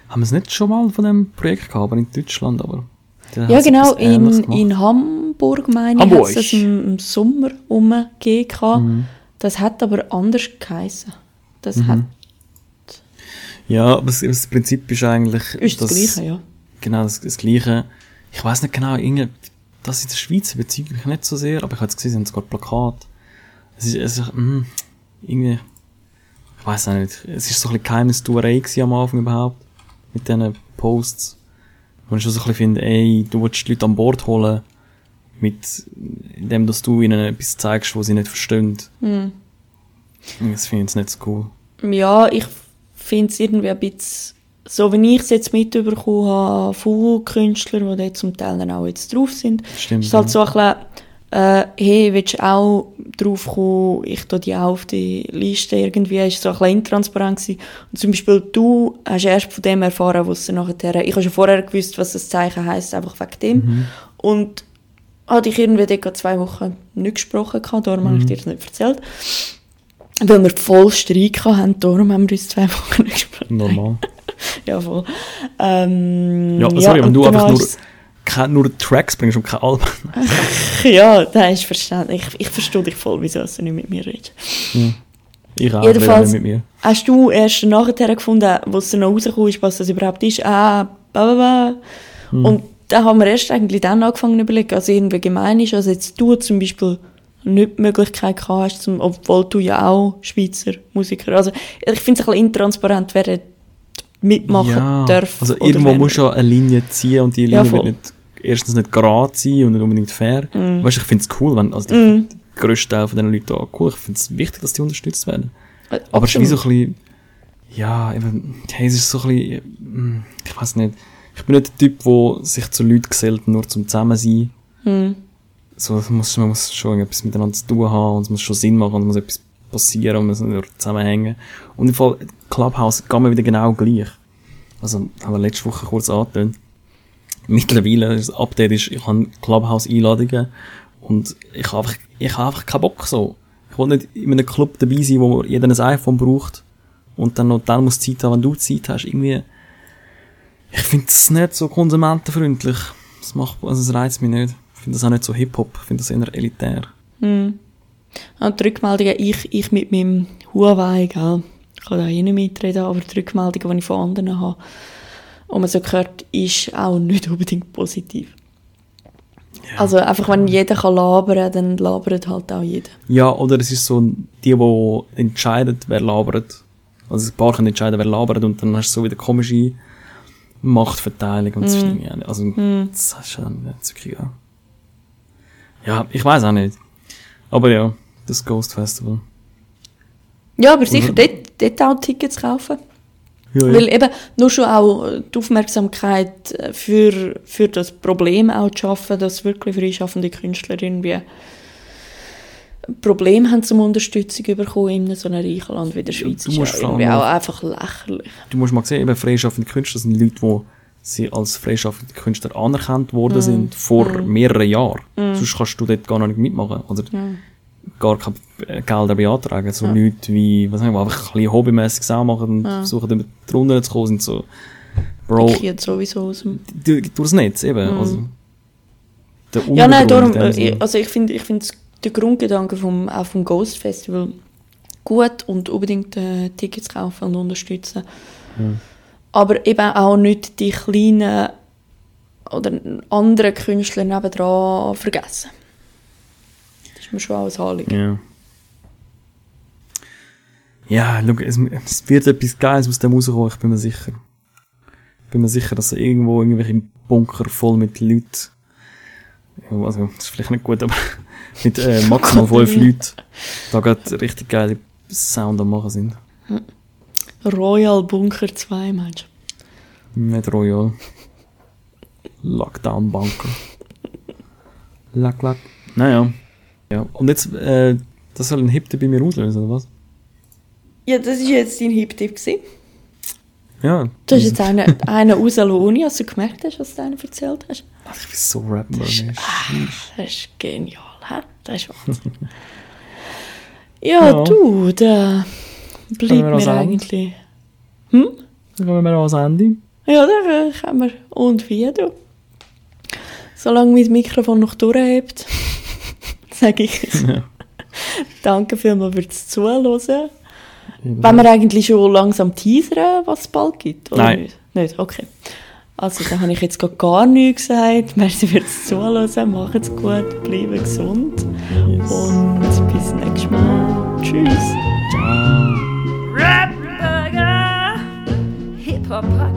Haben wir es nicht schon mal von dem Projekt gehabt, aber in Deutschland, aber... der Ja, genau, in, in Hamburg, meine ich, Hamburg. hat es im, im Sommer rumgegeben. Mhm. Das hat aber anders geheißen. Das Mhm. hat, Ja, aber das, das Prinzip ist eigentlich... ist das, dass- Gleiche, ja. Genau, das, das Gleiche. Ich weiß nicht genau, irgendwie, das in der Schweiz überzeugt mich nicht so sehr, aber ich habe jetzt gesehen, sie haben sogar Plakat. Es ist, es ist, mm, irgendwie, ich weiß auch nicht, es ist so ein bisschen Geheimnistuerei am Anfang überhaupt, mit diesen Posts. Wo ich schon so ein bisschen finde, ey, du willst die Leute an Bord holen, mit, indem, dass du ihnen etwas zeigst, was sie nicht verstehen. Hm. Das finde ich nicht so cool. Ja, ich finde es irgendwie ein bisschen, so wie ich es jetzt mitbekommen habe, von Künstlern, die dort zum Teil dann auch jetzt drauf sind, Stimmt. ist halt so ein bisschen, äh, hey, willst du auch drauf kommen, ich tue die auch auf die Liste irgendwie, ist so ein bisschen intransparent gewesen. Und zum Beispiel du hast erst von dem erfahren, was du nachher, ich habe schon vorher gewusst, was das Zeichen heisst, einfach wegen dem. Und hatte ich irgendwie dort zwei Wochen nicht gesprochen, gehabt, darum habe ich dir das nicht erzählt. Weil wir voll Streit hatten, darum haben wir uns zwei <laughs> Wochen nicht gesprochen. Normal. <laughs> Ja, voll. Ähm, Ja, sorry, wenn und du einfach nur, kein, nur Tracks bringst und kein Album. <laughs> Ja, das ist verständlich. Ich, ich verstehe dich voll, wieso du nicht mit mir redest. Ich auch, Jedenfalls- mit mir. Hast du erst nachher gefunden, wo es dann noch rausgekommen ist, was das überhaupt ist? Ah, bla bla bla. Hm. Und da haben wir erst eigentlich dann angefangen zu überlegen, also irgendwie gemein ist, also jetzt du zum Beispiel nicht die Möglichkeit gehabt hast, obwohl du ja auch Schweizer Musiker, also ich finde es ein bisschen intransparent, wer mitmachen ja, darf. also irgendwo du ja eine Linie ziehen und die Ja, Linie voll. wird nicht, erstens nicht gerade sein und nicht unbedingt fair. Mm. Weißt du, ich finde es cool, wenn, also der grösste Teil von diesen Leuten da, cool, ich finde es wichtig, dass die unterstützt werden. nicht. Aber es ist wie so ein bisschen, ja, eben, hey, es ist so ein bisschen, mm, ich weiß nicht, ich bin nicht der Typ, der sich zu Leuten gesellt, nur zum Zusammensein. Hm. So, es muss, man muss schon etwas miteinander zu tun haben und es muss schon Sinn machen und es muss etwas passieren und nicht nur zusammenhängen. Und im Fall, Clubhouse geht mir wieder genau gleich. Also, haben wir letzte Woche kurz angetönt. Mittlerweile, das Update ist, ich habe Clubhouse-Einladungen und ich habe einfach, ich habe einfach keinen Bock so. Ich will nicht in einem Club dabei sein, wo jeder ein iPhone braucht und dann noch dann muss Zeit haben, wenn du Zeit hast. Irgendwie, ich finde es nicht so konsumentenfreundlich. Das macht, also es reizt mich nicht. Ich finde das auch nicht so Hip-Hop. Ich finde das eher elitär. Und die Rückmeldungen, ich, ich mit meinem Huawei, gell, ich kann da eh nicht mitreden, aber die Rückmeldungen, die ich von anderen habe, und man so gehört, ist auch nicht <laughs> unbedingt positiv. Also einfach, wenn jeder kann labern, dann labert halt auch jeder. Ja, oder es ist so, die, die entscheiden, wer labert. Also ein paar können entscheiden, wer labert und dann hast du so wieder komische Machtverteilung und das stimmt ja nicht. Also, das ist dann wirklich, ja. Ja, ich weiß auch nicht. Aber ja, das Ghost Festival. Ja, aber sicher dort, dort auch Tickets kaufen. Ja, ja. Weil eben nur schon auch die Aufmerksamkeit äh, für, für das Problem auch zu schaffen, dass wirklich freischaffende Künstler irgendwie Probleme haben zum Unterstützung bekommen in so einem reichen Land wie der Schweiz. du ist musst irgendwie auch auch- einfach lächerlich. du musst mal sehen, eben freischaffende Künstler sind Leute, die sie als freischaffende Künstler anerkannt worden sind vor mehreren Jahren. Sonst kannst du dort gar nicht mitmachen. Oder gar kein äh, Gelder beantragen. So Leute wie, was sagen wir, einfach ein bisschen hobbymäßig auch machen und versuchen damit drunter zu kommen, sind so, Bro, Ich jetzt sowieso aus dem... durch das Netz eben. Also, der Ja, nein, darum, dem äh, ich- also ich finde ich finde den Grundgedanken vom, auch vom Ghost Festival gut und unbedingt äh, Tickets kaufen und unterstützen. Aber eben auch nicht die kleinen oder anderen Künstler nebendran vergessen. Ist mir schon ein Anliegen. Ja. Ja, schau, es, es wird etwas Geiles aus dem rauskommen, ich bin mir sicher. Ich bin mir sicher, dass irgendwo irgendwelche Bunker voll mit Leuten, also, das ist vielleicht nicht gut, aber <laughs> mit äh, maximal fünf Leuten, da gerade richtig geile Sound am machen sind. Royal Bunker 2, meinst du? Nicht Royal. Lockdown Bunker. Lack, lack. Naja. Ja. Und jetzt, äh, das soll ein Hip bei mir auslösen, oder was? Ja, das war jetzt dein Hip-Tipp. gewesen. Ja. Du hast jetzt einen, einen rausgelassen, ohne dass du gemerkt hast, was du einen erzählt hast. Ach, ich bin so rappen, Das ist genial, hä? Das ist Wahnsinn. <laughs> ja, Ja. du, da bleibt das mir eigentlich... Dann kommen wir ans Ende. Ja, da können wir... Und wie, du? Solange mein Mikrofon noch durchhebt, sage ich. <laughs> Ja. Danke vielmals fürs Zuhören. Wenn wir eigentlich schon langsam teasern, was es bald gibt, oder Nein. nicht? Nicht? Okay. Also, da habe ich jetzt gerade gar nichts gesagt. <laughs> Merci fürs Zuhören. Macht's gut, bleiben gesund. Und bis nächstes Mal. Tschüss. Rap Burger Hip Hop.